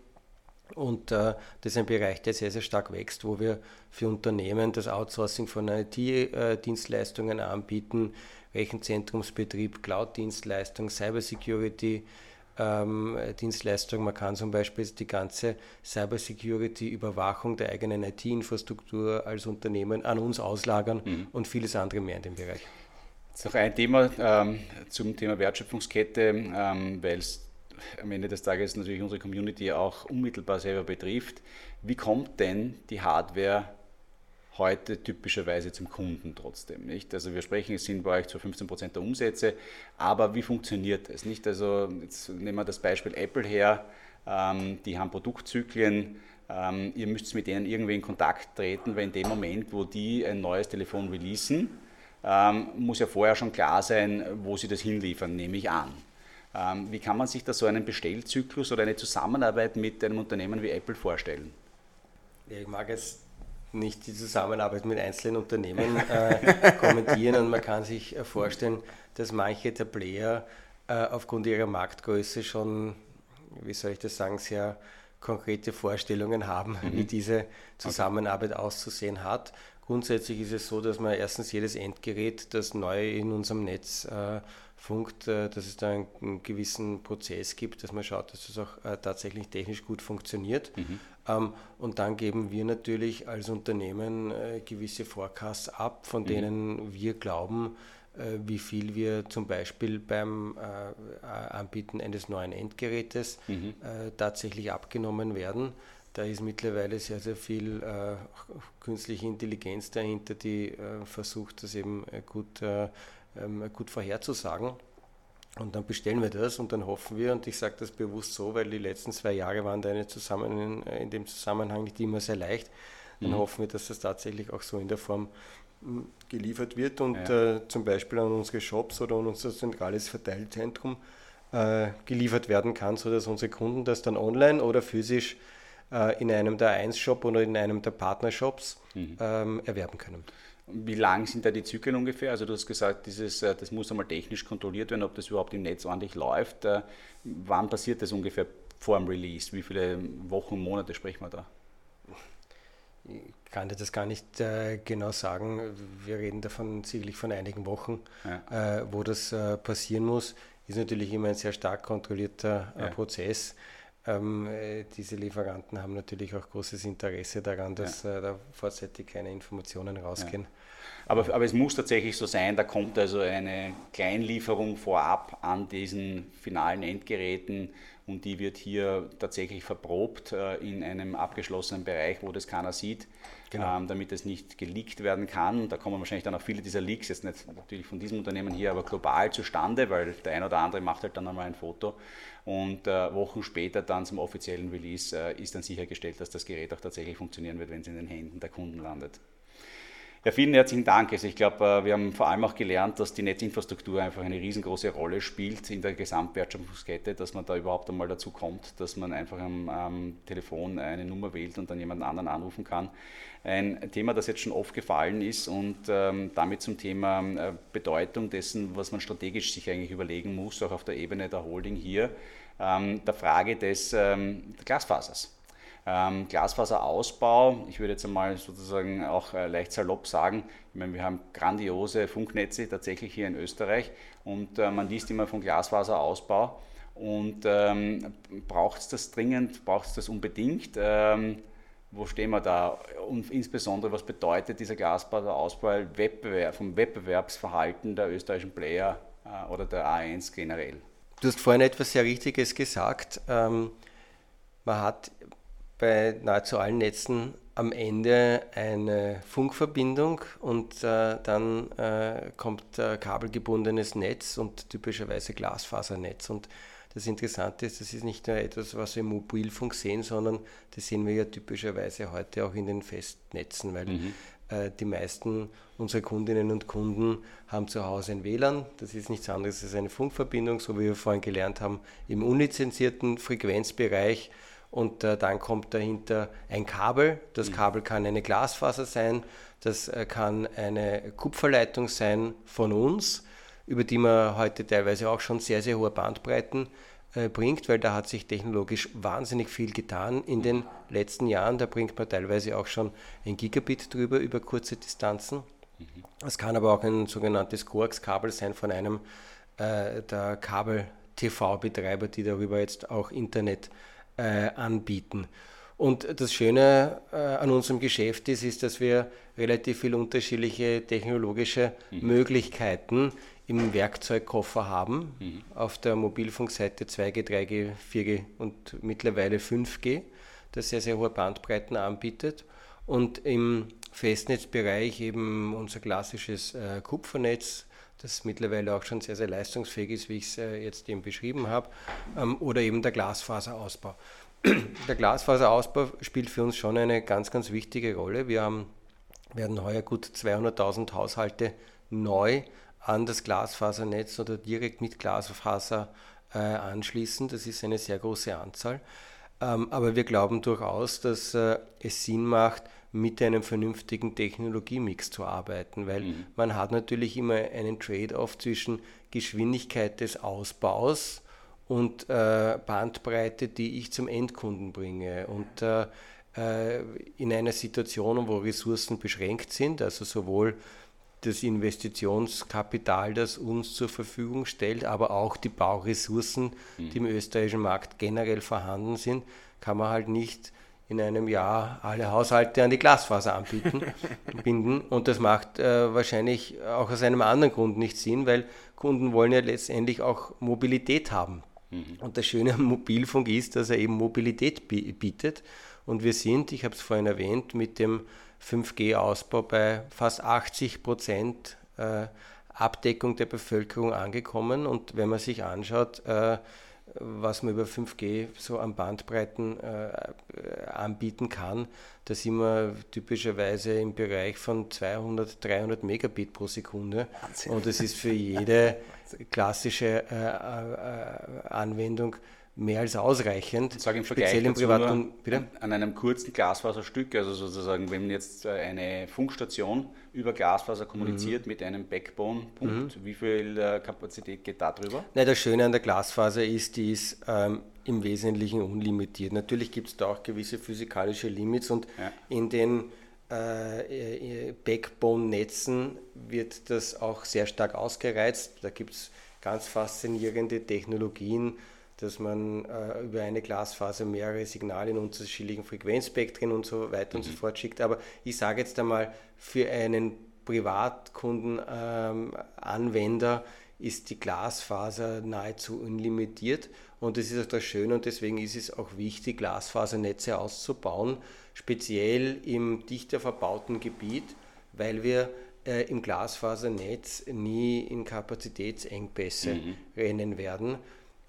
Und äh, das ist ein Bereich, der sehr, sehr stark wächst, wo wir für Unternehmen das Outsourcing von IT-Dienstleistungen äh, anbieten, Rechenzentrumsbetrieb, Cloud-Dienstleistung, Cybersecurity, ähm, Dienstleistung. Man kann zum Beispiel die ganze Cybersecurity-Überwachung der eigenen IT-Infrastruktur als Unternehmen an uns auslagern mhm. und vieles andere mehr in dem Bereich. Jetzt noch ein Thema ähm, zum Thema Wertschöpfungskette, ähm, weil es am Ende des Tages natürlich unsere Community auch unmittelbar selber betrifft. Wie kommt denn die Hardware heute typischerweise zum Kunden trotzdem? Nicht? Also wir sprechen, es sind bei euch zu 15 Prozent der Umsätze, aber wie funktioniert das? Nicht? Also jetzt nehmen wir das Beispiel Apple her, ähm, die haben Produktzyklen, ähm, ihr müsst mit denen irgendwie in Kontakt treten, weil in dem Moment, wo die ein neues Telefon releasen, ähm, muss ja vorher schon klar sein, wo sie das hinliefern, nehme ich an. Ähm, wie kann man sich da so einen Bestellzyklus oder eine Zusammenarbeit mit einem Unternehmen wie Apple vorstellen? Ich mag jetzt nicht die Zusammenarbeit mit einzelnen Unternehmen äh, kommentieren und man kann sich äh, vorstellen, dass manche der Player äh, aufgrund ihrer Marktgröße schon, wie soll ich das sagen, sehr konkrete Vorstellungen haben, mhm. wie diese Zusammenarbeit okay. auszusehen hat. Grundsätzlich ist es so, dass man erstens jedes Endgerät, das neu in unserem Netz äh, funkt, äh, dass es da einen, gewissen Prozess gibt, dass man schaut, dass es auch äh, tatsächlich technisch gut funktioniert. Mhm. Ähm, und dann geben wir natürlich als Unternehmen äh, gewisse Forecasts ab, von mhm. denen wir glauben, wie viel wir zum Beispiel beim Anbieten eines neuen Endgerätes mhm. tatsächlich abgenommen werden. Da ist mittlerweile sehr, sehr viel künstliche Intelligenz dahinter, die versucht, das eben gut, äh, gut vorherzusagen. Und dann bestellen wir das und dann hoffen wir, und ich sage das bewusst so, weil die letzten zwei Jahre waren da zusammen, in dem Zusammenhang nicht immer sehr leicht, dann mhm. hoffen wir, dass das tatsächlich auch so in der Form hm, geliefert wird und ja. äh, zum Beispiel an unsere Shops oder an unser zentrales Verteilzentrum äh, geliefert werden kann, sodass unsere Kunden das dann online oder physisch äh, in einem der 1-Shop oder in einem der Partnershops mhm. ähm, erwerben können. Wie lang sind da die Zyklen ungefähr? Also du hast gesagt, dieses, äh, das muss einmal technisch kontrolliert werden, ob das überhaupt im Netz ordentlich läuft. Äh, wann passiert das ungefähr vor dem Release? Wie viele Wochen, Monate sprechen wir da? Ich kann dir das gar nicht äh, genau sagen. Wir reden davon sicherlich von einigen Wochen, ja. äh, wo das äh, passieren muss. Ist natürlich immer ein sehr stark kontrollierter ja. Prozess. Ähm, äh, diese Lieferanten haben natürlich auch großes Interesse daran, dass ja. äh, da vorzeitig keine Informationen rausgehen. Aber, aber es muss tatsächlich so sein, da kommt also eine Kleinlieferung vorab an diesen finalen Endgeräten und die wird hier tatsächlich verprobt äh, in einem abgeschlossenen Bereich, wo das keiner sieht, genau. ähm, damit es nicht geleakt werden kann. Da kommen wahrscheinlich dann auch viele dieser Leaks, jetzt nicht natürlich von diesem Unternehmen hier, aber global zustande, weil der ein oder andere macht halt dann einmal ein Foto und äh, Wochen später dann zum offiziellen Release äh, ist dann sichergestellt, dass das Gerät auch tatsächlich funktionieren wird, wenn es in den Händen der Kunden landet. Ja, vielen herzlichen Dank. Also ich glaube, äh, wir haben vor allem auch gelernt, dass die Netzinfrastruktur einfach eine riesengroße Rolle spielt in der Gesamtwertschöpfungskette, dass man da überhaupt einmal dazu kommt, dass man einfach am, am Telefon eine Nummer wählt und dann jemanden anderen anrufen kann. Ein Thema, das jetzt schon oft gefallen ist und ähm, damit zum Thema äh, Bedeutung dessen, was man strategisch sich eigentlich überlegen muss, auch auf der Ebene der Holding hier, ähm, der Frage des ähm, Glasfasers. Ähm, Glasfaserausbau, ich würde jetzt einmal sozusagen auch äh, leicht salopp sagen, ich meine, wir haben grandiose Funknetze tatsächlich hier in Österreich und äh, man liest immer von Glasfaserausbau und ähm, braucht es das dringend, braucht es das unbedingt? Ähm, wo stehen wir da? Und insbesondere, was bedeutet dieser Glasfaserausbau Wettbewerb, vom Wettbewerbsverhalten der österreichischen Player äh, oder der A1 generell? Du hast vorhin etwas sehr Richtiges gesagt. Ähm, man hat bei nahezu allen Netzen am Ende eine Funkverbindung und äh, dann äh, kommt äh, kabelgebundenes Netz und typischerweise Glasfasernetz. Und das Interessante ist, das ist nicht nur etwas, was wir im Mobilfunk sehen, sondern das sehen wir ja typischerweise heute auch in den Festnetzen, weil mhm. Äh, die meisten unserer Kundinnen und Kunden haben zu Hause ein WLAN. Das ist nichts anderes als eine Funkverbindung, so wie wir vorhin gelernt haben, im unlizenzierten Frequenzbereich und äh, dann kommt dahinter ein Kabel. Das mhm. Kabel kann eine Glasfaser sein, das äh, kann eine Kupferleitung sein von uns, über die man heute teilweise auch schon sehr, sehr hohe Bandbreiten äh, bringt, weil da hat sich technologisch wahnsinnig viel getan in den letzten Jahren. Da bringt man teilweise auch schon ein Gigabit drüber über kurze Distanzen. Mhm. Es kann aber auch ein sogenanntes Coax-Kabel sein von einem äh, der Kabel-TV-Betreiber, die darüber jetzt auch Internet äh, anbieten. Und das Schöne äh, an unserem Geschäft ist, ist, dass wir relativ viele unterschiedliche technologische mhm. Möglichkeiten im Werkzeugkoffer haben. Mhm. Auf der Mobilfunkseite 2G, 3G, 4G und mittlerweile 5G, das sehr, sehr hohe Bandbreiten anbietet. Und im Festnetzbereich eben unser klassisches äh, Kupfernetz, das mittlerweile auch schon sehr, sehr leistungsfähig ist, wie ich es äh, jetzt eben beschrieben habe, ähm, oder eben der Glasfaserausbau. Der Glasfaserausbau spielt für uns schon eine ganz, ganz wichtige Rolle. Wir haben, werden heuer gut 200.000 Haushalte neu an das Glasfasernetz oder direkt mit Glasfaser äh, anschließen. Das ist eine sehr große Anzahl. Ähm, aber wir glauben durchaus, dass äh, es Sinn macht, mit einem vernünftigen Technologiemix zu arbeiten, weil mhm. man hat natürlich immer einen Trade-off zwischen Geschwindigkeit des Ausbaus und äh, Bandbreite, die ich zum Endkunden bringe. Und äh, äh in einer Situation, wo Ressourcen beschränkt sind, also sowohl das Investitionskapital, das uns zur Verfügung stellt, aber auch die Bauressourcen, die im österreichischen Markt generell vorhanden sind, kann man halt nicht in einem Jahr alle Haushalte an die Glasfaser anbieten, binden. Und das macht äh, wahrscheinlich auch aus einem anderen Grund nicht Sinn, weil Kunden wollen ja letztendlich auch Mobilität haben. Mhm. Und das Schöne am Mobilfunk ist, dass er eben Mobilität bietet. Und wir sind, ich habe es vorhin erwähnt, mit dem 5G-Ausbau bei fast 80 Prozent äh, Abdeckung der Bevölkerung angekommen. Und wenn man sich anschaut, äh, was man über 5G so an Bandbreiten äh, anbieten kann, da sind wir typischerweise im Bereich von 200, 300 Megabit pro Sekunde. Wahnsinn. Und das ist für jede klassische äh, äh, Anwendung mehr als ausreichend. Ich sage im Vergleich im Privaten, bitte? an einem kurzen Glasfaserstück, also sozusagen, wenn jetzt äh, eine Funkstation über Glasfaser kommuniziert mhm. mit einem Backbone-Punkt, mhm. wie viel äh, Kapazität geht da drüber? Na, das Schöne an der Glasfaser ist, die ist ähm, im Wesentlichen unlimitiert. Natürlich gibt es da auch gewisse physikalische Limits und ja. in den äh, Backbone-Netzen wird das auch sehr stark ausgereizt. Da gibt es ganz faszinierende Technologien, dass man äh, über eine Glasfaser mehrere Signale in unterschiedlichen Frequenzspektren und so weiter mhm. und so mhm. fort schickt. Aber ich sage jetzt einmal, für einen Privatkunden, ähm, ist die Glasfaser nahezu unlimitiert und das ist auch das Schöne und deswegen ist es auch wichtig, Glasfasernetze auszubauen, speziell im dichter verbauten Gebiet, weil wir äh, im Glasfasernetz nie in Kapazitätsengpässe mhm. rennen werden.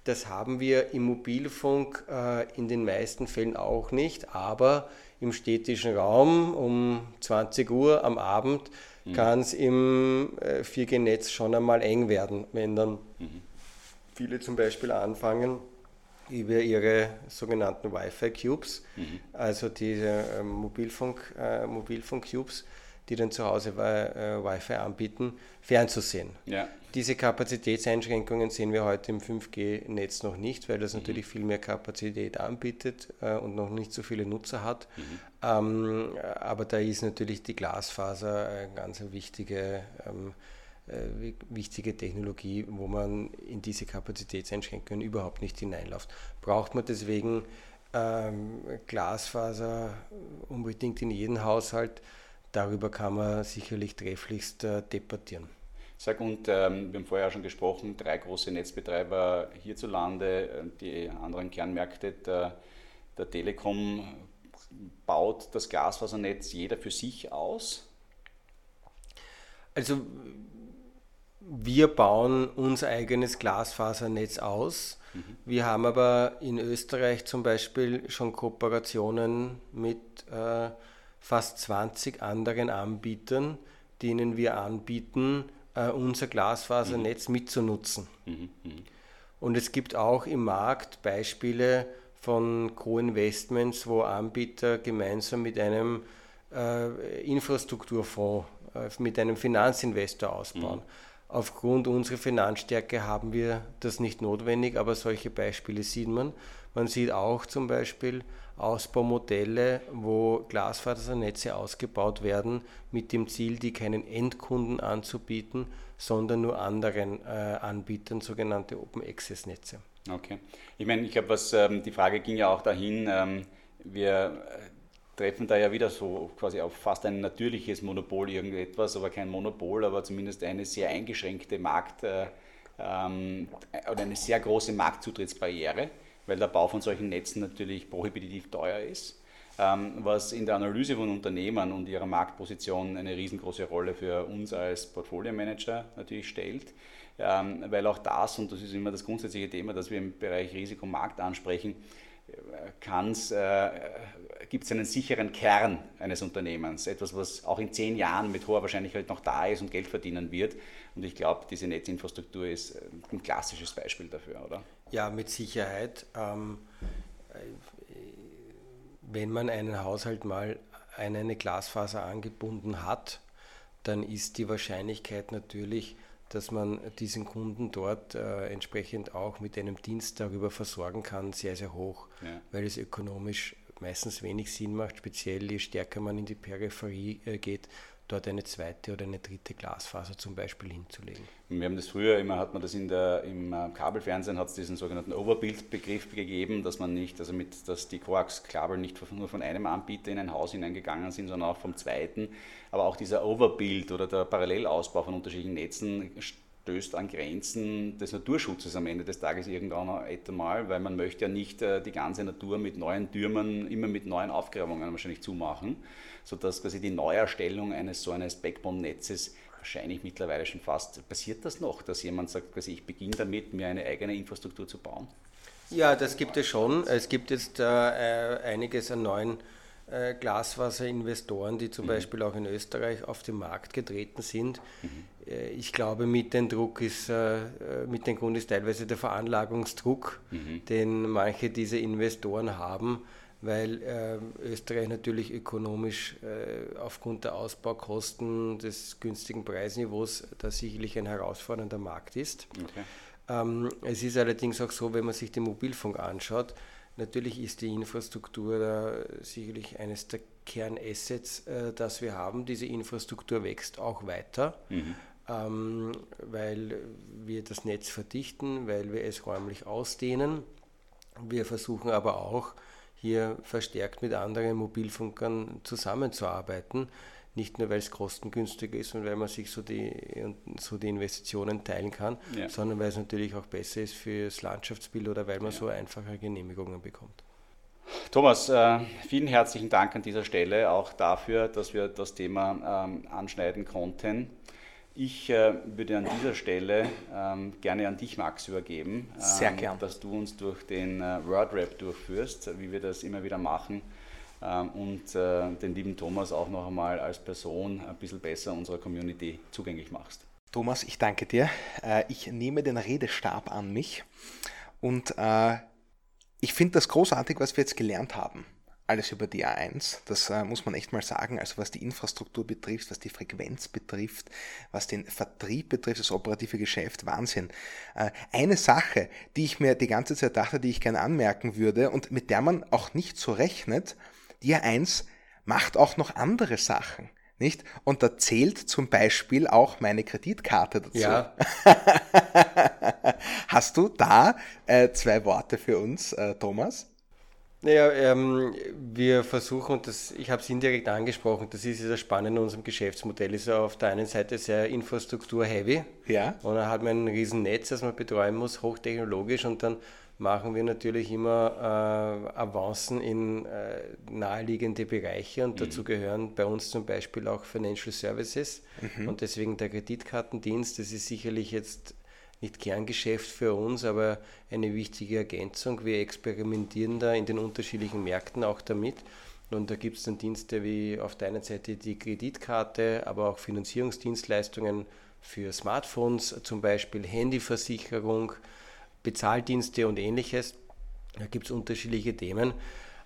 Das haben wir im Mobilfunk äh, in den meisten Fällen auch nicht, aber im städtischen Raum um 20 Uhr am Abend mhm. kann es im äh, 4G-Netz schon einmal eng werden, wenn dann mhm. viele zum Beispiel anfangen, über ihre sogenannten Wi-Fi-Cubes, mhm. also diese äh, Mobilfunk, äh, Mobilfunk-Cubes, die dann zu Hause äh, Wi-Fi anbieten, fernzusehen. Ja. Diese Kapazitätseinschränkungen sehen wir heute im 5G-Netz noch nicht, weil das mhm. natürlich viel mehr Kapazität anbietet äh, und noch nicht so viele Nutzer hat. Mhm. Ähm, aber da ist natürlich die Glasfaser eine ganz wichtige, ähm, äh, wichtige Technologie, wo man in diese Kapazitätseinschränkungen überhaupt nicht hineinläuft. Braucht man deswegen ähm, Glasfaser unbedingt in jedem Haushalt? Darüber kann man sicherlich trefflichst äh, debattieren. Sag, und ähm, wir haben vorher schon gesprochen, drei große Netzbetreiber hierzulande, äh, die anderen Kernmärkte der, der Telekom baut das Glasfasernetz jeder für sich aus? Also wir bauen unser eigenes Glasfasernetz aus. Mhm. Wir haben aber in Österreich zum Beispiel schon Kooperationen mit äh, fast 20 anderen Anbietern, denen wir anbieten, äh, unser Glasfasernetz mhm. mitzunutzen. Mhm. Mhm. Und es gibt auch im Markt Beispiele von Co-Investments, wo Anbieter gemeinsam mit einem äh, Infrastrukturfonds, äh, mit einem Finanzinvestor ausbauen. Mhm. Aufgrund unserer Finanzstärke haben wir das nicht notwendig, aber solche Beispiele sieht man. Man sieht auch zum Beispiel Ausbaumodelle, wo Glasfasernetze ausgebaut werden mit dem Ziel, die keinen Endkunden anzubieten, sondern nur anderen äh, Anbietern, sogenannte Open Access Netze. Okay. Ich meine, ich glaube, was ähm, die Frage ging ja auch dahin, ähm, wir äh, treffen da ja wieder so quasi auf fast ein natürliches Monopol irgendetwas, aber kein Monopol, aber zumindest eine sehr eingeschränkte Markt- äh, ähm, oder eine sehr große Marktzutrittsbarriere weil der Bau von solchen Netzen natürlich prohibitiv teuer ist, ähm, was in der Analyse von Unternehmen und ihrer Marktposition eine riesengroße Rolle für uns als Portfolio-Manager natürlich stellt, ähm, weil auch das, und das ist immer das grundsätzliche Thema, das wir im Bereich Risikomarkt ansprechen, äh, gibt es einen sicheren Kern eines Unternehmens, etwas, was auch in zehn Jahren mit hoher Wahrscheinlichkeit noch da ist und Geld verdienen wird. Und ich glaube, diese Netzinfrastruktur ist ein klassisches Beispiel dafür, oder? Ja, mit Sicherheit. Ähm, wenn man einen Haushalt mal an eine Glasfaser angebunden hat, dann ist die Wahrscheinlichkeit natürlich, dass man diesen Kunden dort äh, entsprechend auch mit einem Dienst darüber versorgen kann, sehr, sehr hoch, ja. weil es ökonomisch meistens wenig Sinn macht, speziell je stärker man in die Peripherie äh, geht, dort eine zweite oder eine dritte Glasfaser zum Beispiel hinzulegen. Wir haben das früher immer, hat man das in der, im äh, Kabelfernsehen, hat es diesen sogenannten Overbuild-Begriff gegeben, dass man nicht, also mit, dass die Coax-Kabel nicht nur von einem Anbieter in ein Haus hineingegangen sind, sondern auch vom zweiten. Aber auch dieser Overbuild oder der Parallelausbau von unterschiedlichen Netzen stößt an Grenzen des Naturschutzes am Ende des Tages irgendwann einmal, weil man möchte ja nicht äh, die ganze Natur mit neuen Türmen, immer mit neuen Aufgrabungen wahrscheinlich zumachen, sodass quasi die Neuerstellung eines so eines Backbone-Netzes wahrscheinlich mittlerweile schon fast, passiert das noch, dass jemand sagt, quasi ich beginne damit, mir eine eigene Infrastruktur zu bauen? Ja, das gibt es schon. Es gibt jetzt äh, einiges an neuen äh, Glaswasser-Investoren, die zum mhm. Beispiel auch in Österreich auf den Markt getreten sind. Mhm. Äh, ich glaube, mit dem Druck ist, äh, mit dem Grund ist teilweise der Veranlagungsdruck, mhm. den manche dieser Investoren haben, weil Österreich natürlich ökonomisch aufgrund der Ausbaukosten des günstigen Preisniveaus da sicherlich ein herausfordernder Markt ist. Okay. Ähm, es ist allerdings auch so, wenn man sich den Mobilfunk anschaut, Natürlich ist die Infrastruktur da sicherlich eines der Kernassets, äh, das wir haben. Diese Infrastruktur wächst auch weiter, mhm. ähm, weil wir das Netz verdichten, weil wir es räumlich ausdehnen. Wir versuchen aber auch hier verstärkt mit anderen Mobilfunkern zusammenzuarbeiten. Nicht nur, weil es kostengünstiger ist und weil man sich so die, so die Investitionen teilen kann, ja. sondern weil es natürlich auch besser ist für das Landschaftsbild oder weil man ja. so einfache Genehmigungen bekommt. Thomas, äh, vielen herzlichen Dank an dieser Stelle auch dafür, dass wir das Thema ähm, anschneiden konnten. Ich äh, würde an dieser Stelle ähm, gerne an dich, Max, übergeben. Sehr ähm, gern. Dass du uns durch den äh, WordRap durchführst, wie wir das immer wieder machen ähm, und äh, den lieben Thomas auch noch einmal als Person ein bisschen besser unserer Community zugänglich machst. Thomas, ich danke dir. Äh, ich nehme den Redestab an mich und ich finde das großartig, was wir jetzt gelernt haben alles über die A1. Das äh, muss man echt mal sagen. Also was die Infrastruktur betrifft, was die Frequenz betrifft, was den Vertrieb betrifft, das operative Geschäft, Wahnsinn. Äh, eine Sache, die ich mir die ganze Zeit dachte, die ich gerne anmerken würde und mit der man auch nicht so rechnet, die A1 macht auch noch andere Sachen. Nicht? Und da zählt zum Beispiel auch meine Kreditkarte dazu. Ja. Hast du da äh, zwei Worte für uns, äh, Thomas? Naja, ähm, wir versuchen, und das, ich habe es indirekt angesprochen, das ist ja das Spannende in unserem Geschäftsmodell, ist ja auf der einen Seite sehr infrastruktur-heavy. Ja. Und dann hat man ein riesen Netz, das man betreuen muss, hochtechnologisch und dann machen wir natürlich immer äh, Avancen in äh, naheliegende Bereiche und mhm. dazu gehören bei uns zum Beispiel auch Financial Services mhm. und deswegen der Kreditkartendienst. Das ist sicherlich jetzt nicht Kerngeschäft für uns, aber eine wichtige Ergänzung. Wir experimentieren da in den unterschiedlichen Märkten auch damit. Und da gibt es dann Dienste wie auf der einen Seite die Kreditkarte, aber auch Finanzierungsdienstleistungen für Smartphones, zum Beispiel Handyversicherung, Bezahldienste und ähnliches. Da gibt es unterschiedliche Themen.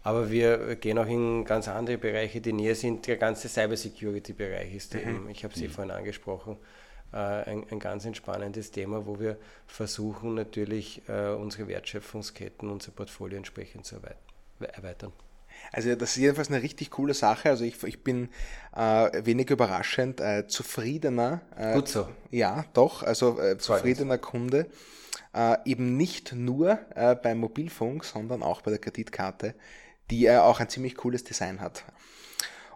Aber wir gehen auch in ganz andere Bereiche, die näher sind. Der ganze Cybersecurity-Bereich ist mhm. eben, ich habe Sie mhm. vorhin angesprochen, ein, ein, ganz entspannendes Thema, wo wir versuchen natürlich äh, unsere Wertschöpfungsketten, unser Portfolio entsprechend zu erweitern. Also das ist jedenfalls eine richtig coole Sache. Also ich, ich bin äh, wenig überraschend äh, zufriedener. Äh, Gut so. Ja, doch. Also äh, zufriedener Kunde äh, eben nicht nur äh, beim Mobilfunk, sondern auch bei der Kreditkarte, die äh, auch ein ziemlich cooles Design hat.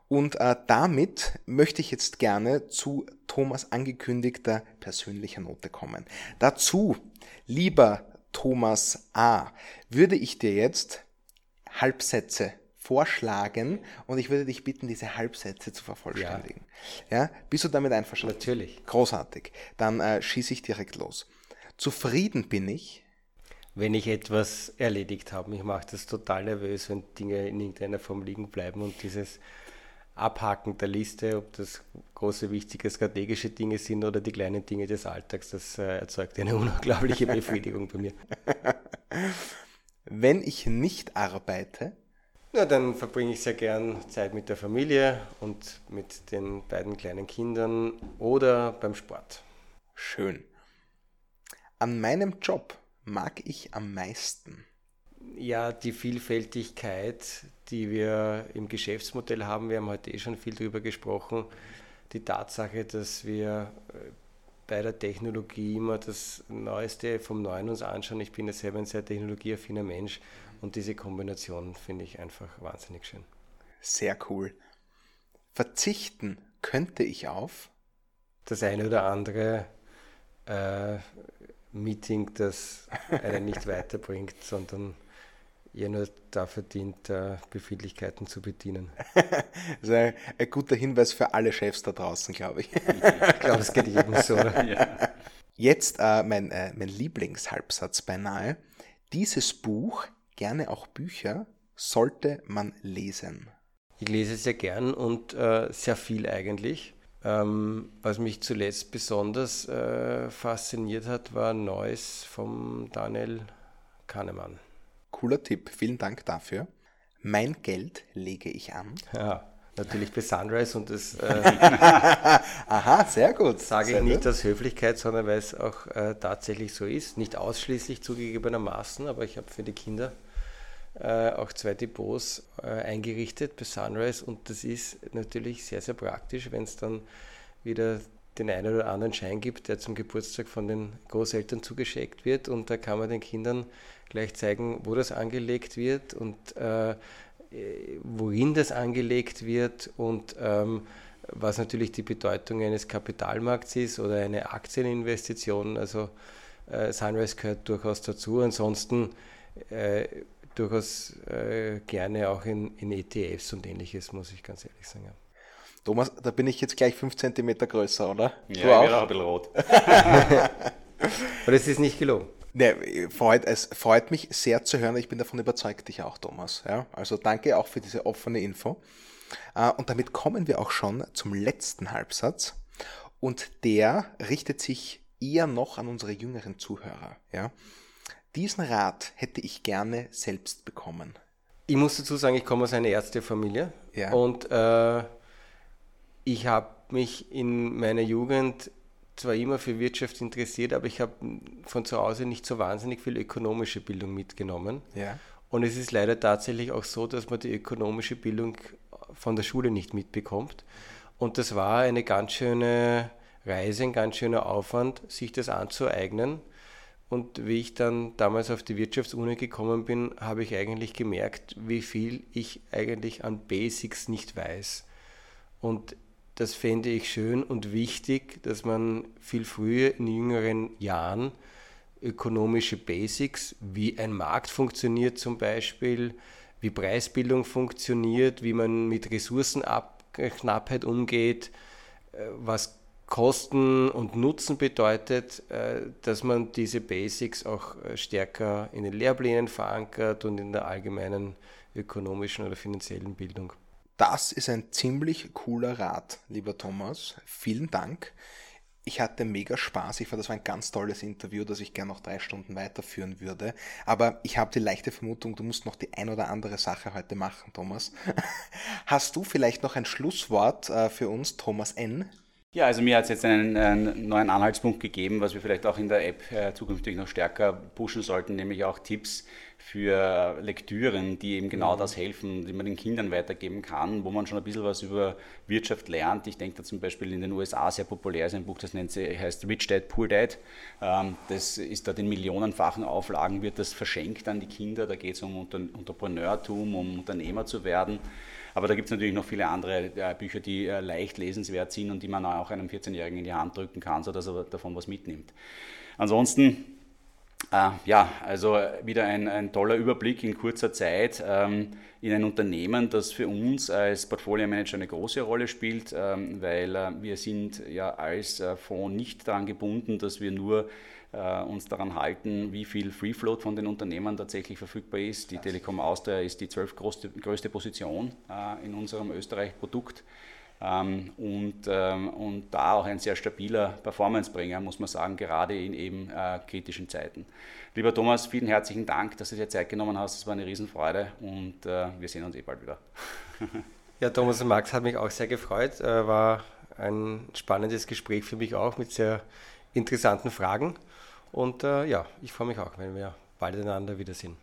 Und äh, damit möchte ich jetzt gerne zu Thomas angekündigter persönlicher Note kommen. Dazu, lieber Thomas A., würde ich dir jetzt Halbsätze vorschlagen und ich würde dich bitten, diese Halbsätze zu vervollständigen. Ja. ja? Bist du damit einverstanden? Natürlich. Großartig. Dann äh, schieße ich direkt los. Zufrieden bin ich. Wenn ich etwas erledigt habe. Ich mache das total nervös, wenn Dinge in irgendeiner Form liegen bleiben und dieses Abhaken der Liste, ob das große, wichtige, strategische Dinge sind oder die kleinen Dinge des Alltags, das äh, erzeugt eine unglaubliche Befriedigung bei mir. Wenn ich nicht arbeite? Ja, dann verbringe ich sehr gern Zeit mit der Familie und mit den beiden kleinen Kindern oder beim Sport. Schön. An meinem Job mag ich am meisten? Ja, die Vielfältigkeit, die wir im Geschäftsmodell haben. Wir haben heute eh schon viel darüber gesprochen. Die Tatsache, dass wir äh, bei der Technologie immer das Neueste vom Neuen uns anschauen. Ich bin ja selber ein sehr technologieaffiner Mensch und diese Kombination finde ich einfach wahnsinnig schön. Sehr cool. Verzichten könnte ich auf? Das eine oder andere äh, Meeting, das einen nicht weiterbringt, sondern ihr nur dafür dient, Befindlichkeiten zu bedienen. Das ist ein, ein, guter Hinweis für alle Chefs da draußen, glaube ich. Ich glaube, es geht jedem so. Ja. Jetzt äh, mein, äh, mein Lieblingshalbsatz beinahe. Dieses Buch, gerne auch Bücher, sollte man lesen. Ich lese sehr gern und äh, sehr viel eigentlich. Ähm, was mich zuletzt besonders äh, fasziniert hat, war Neues vom Daniel Kahnemann. Cooler Tipp, vielen Dank dafür. Mein Geld lege ich an. Ja, natürlich bei Sunrise und das. Äh, Aha, sehr gut. Sage sehr ich nicht aus Höflichkeit, sondern weil es auch äh, tatsächlich so ist. Nicht ausschließlich zugegebenermaßen, aber ich habe für die Kinder äh, auch zwei Depots äh, eingerichtet bei Sunrise und das ist natürlich sehr, sehr praktisch, wenn es dann wieder den einen oder anderen Schein gibt, der zum Geburtstag von den Großeltern zugeschickt wird und da kann man den Kindern gleich zeigen, wo das angelegt wird und äh, wohin das angelegt wird und ähm, was natürlich die Bedeutung eines Kapitalmarkts ist oder eine Aktieninvestition. Also äh, Sunrise gehört durchaus dazu. Ansonsten äh, durchaus äh, gerne auch in, in, ETFs und ähnliches, muss ich ganz ehrlich sagen. Thomas, da bin ich jetzt gleich 5 cm größer, oder? Ja, du auch? auch ein bisschen rot. Aber es ist nicht gelogen. Ne, freut, es freut mich sehr zu hören. Ich bin davon überzeugt, dich auch, Thomas. Ja, also danke auch für diese offene Info. Äh, und damit kommen wir auch schon zum letzten Halbsatz. Und der richtet sich eher noch an unsere jüngeren Zuhörer. Ja. Diesen Rat hätte ich gerne selbst bekommen. Ich muss dazu sagen, ich komme aus einer Ärztefamilie ja. und äh, ich habe mich in meiner Jugend zwar immer für Wirtschaft interessiert, aber ich habe von zu Hause nicht so wahnsinnig viel ökonomische Bildung mitgenommen. Ja. Und es ist leider tatsächlich auch so, dass man die ökonomische Bildung von der Schule nicht mitbekommt. Und das war eine ganz schöne Reise, ein ganz schöner Aufwand, sich das anzueignen. Und wie ich dann damals auf die Wirtschaftsuni gekommen bin, habe ich eigentlich gemerkt, wie viel ich eigentlich an Basics nicht weiß. Und das fände ich schön und wichtig, dass man viel früher in jüngeren Jahren ökonomische Basics, wie ein Markt funktioniert zum Beispiel, wie Preisbildung funktioniert, wie man mit Ressourcenknappheit umgeht, äh, was Kosten und Nutzen bedeutet, äh, dass man diese Basics auch äh, stärker in den Lehrplänen verankert und in der allgemeinen ökonomischen oder finanziellen Bildung. Das ist ein ziemlich cooler Rat, lieber Thomas. Vielen Dank. Ich hatte mega Spaß. Ich fand, das war ein ganz tolles Interview, das ich gerne noch drei Stunden weiterführen würde. Aber ich habe die leichte Vermutung, du musst noch die ein oder andere Sache heute machen, Thomas. Hast du vielleicht noch ein Schlusswort äh, für uns, Thomas N.? Ja, also mir hat es jetzt einen, einen, neuen Anhaltspunkt gegeben, was wir vielleicht auch in der App äh, zukünftig noch stärker pushen sollten, nämlich auch Tipps, für Lektüren, die eben genau mhm. das helfen, die man den Kindern weitergeben kann, wo man schon ein bisschen was über Wirtschaft lernt. Ich denke da zum Beispiel in den USA sehr populär ist ein Buch, das nennt sich, heißt Rich Dad, Poor Dad. Ähm, das ist dort in millionenfachen Auflagen, wird das verschenkt an die Kinder. Da geht es um Entrepreneurtum, um Unternehmer zu werden. Aber da gibt es natürlich noch viele andere äh, Bücher, die äh, leicht lesenswert sind und die man auch einem 14-Jährigen in die Hand drücken kann, sodass er davon was mitnimmt. Ansonsten ja, also wieder ein, ein, toller Überblick in kurzer Zeit ähm, in ein Unternehmen, das für uns als Portfolio Manager eine große Rolle spielt, ähm, weil äh, wir sind ja als äh, Fonds nicht daran gebunden, dass wir nur äh, uns daran halten, wie viel Free Float von den Unternehmen tatsächlich verfügbar ist. Die Telekom Austria ist die zwölfgrößte größte Position äh, in unserem Österreich-Produkt. Ähm, und, ähm, und da auch ein sehr stabiler Performancebringer, muss man sagen, gerade in eben äh, kritischen Zeiten. Lieber Thomas, vielen herzlichen Dank, dass du dir Zeit genommen hast. Es war eine Riesenfreude und äh, wir sehen uns eh bald wieder. ja, Thomas und Max hat mich auch sehr gefreut. Äh, war ein spannendes Gespräch für mich auch mit sehr interessanten Fragen. Und äh, ja, ich freue mich auch, wenn wir bald einander wiedersehen.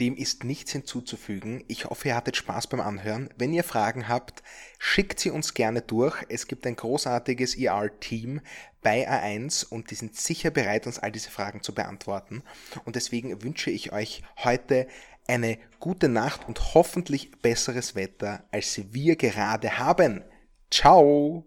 Dem ist nichts hinzuzufügen. Ich hoffe, ihr hattet Spaß beim Anhören. Wenn ihr Fragen habt, schickt sie uns gerne durch. Es gibt ein großartiges ER-Team bei A1 und die sind sicher bereit, uns all diese Fragen zu beantworten. Und deswegen wünsche ich euch heute eine gute Nacht und hoffentlich besseres Wetter, als wir gerade haben. Ciao!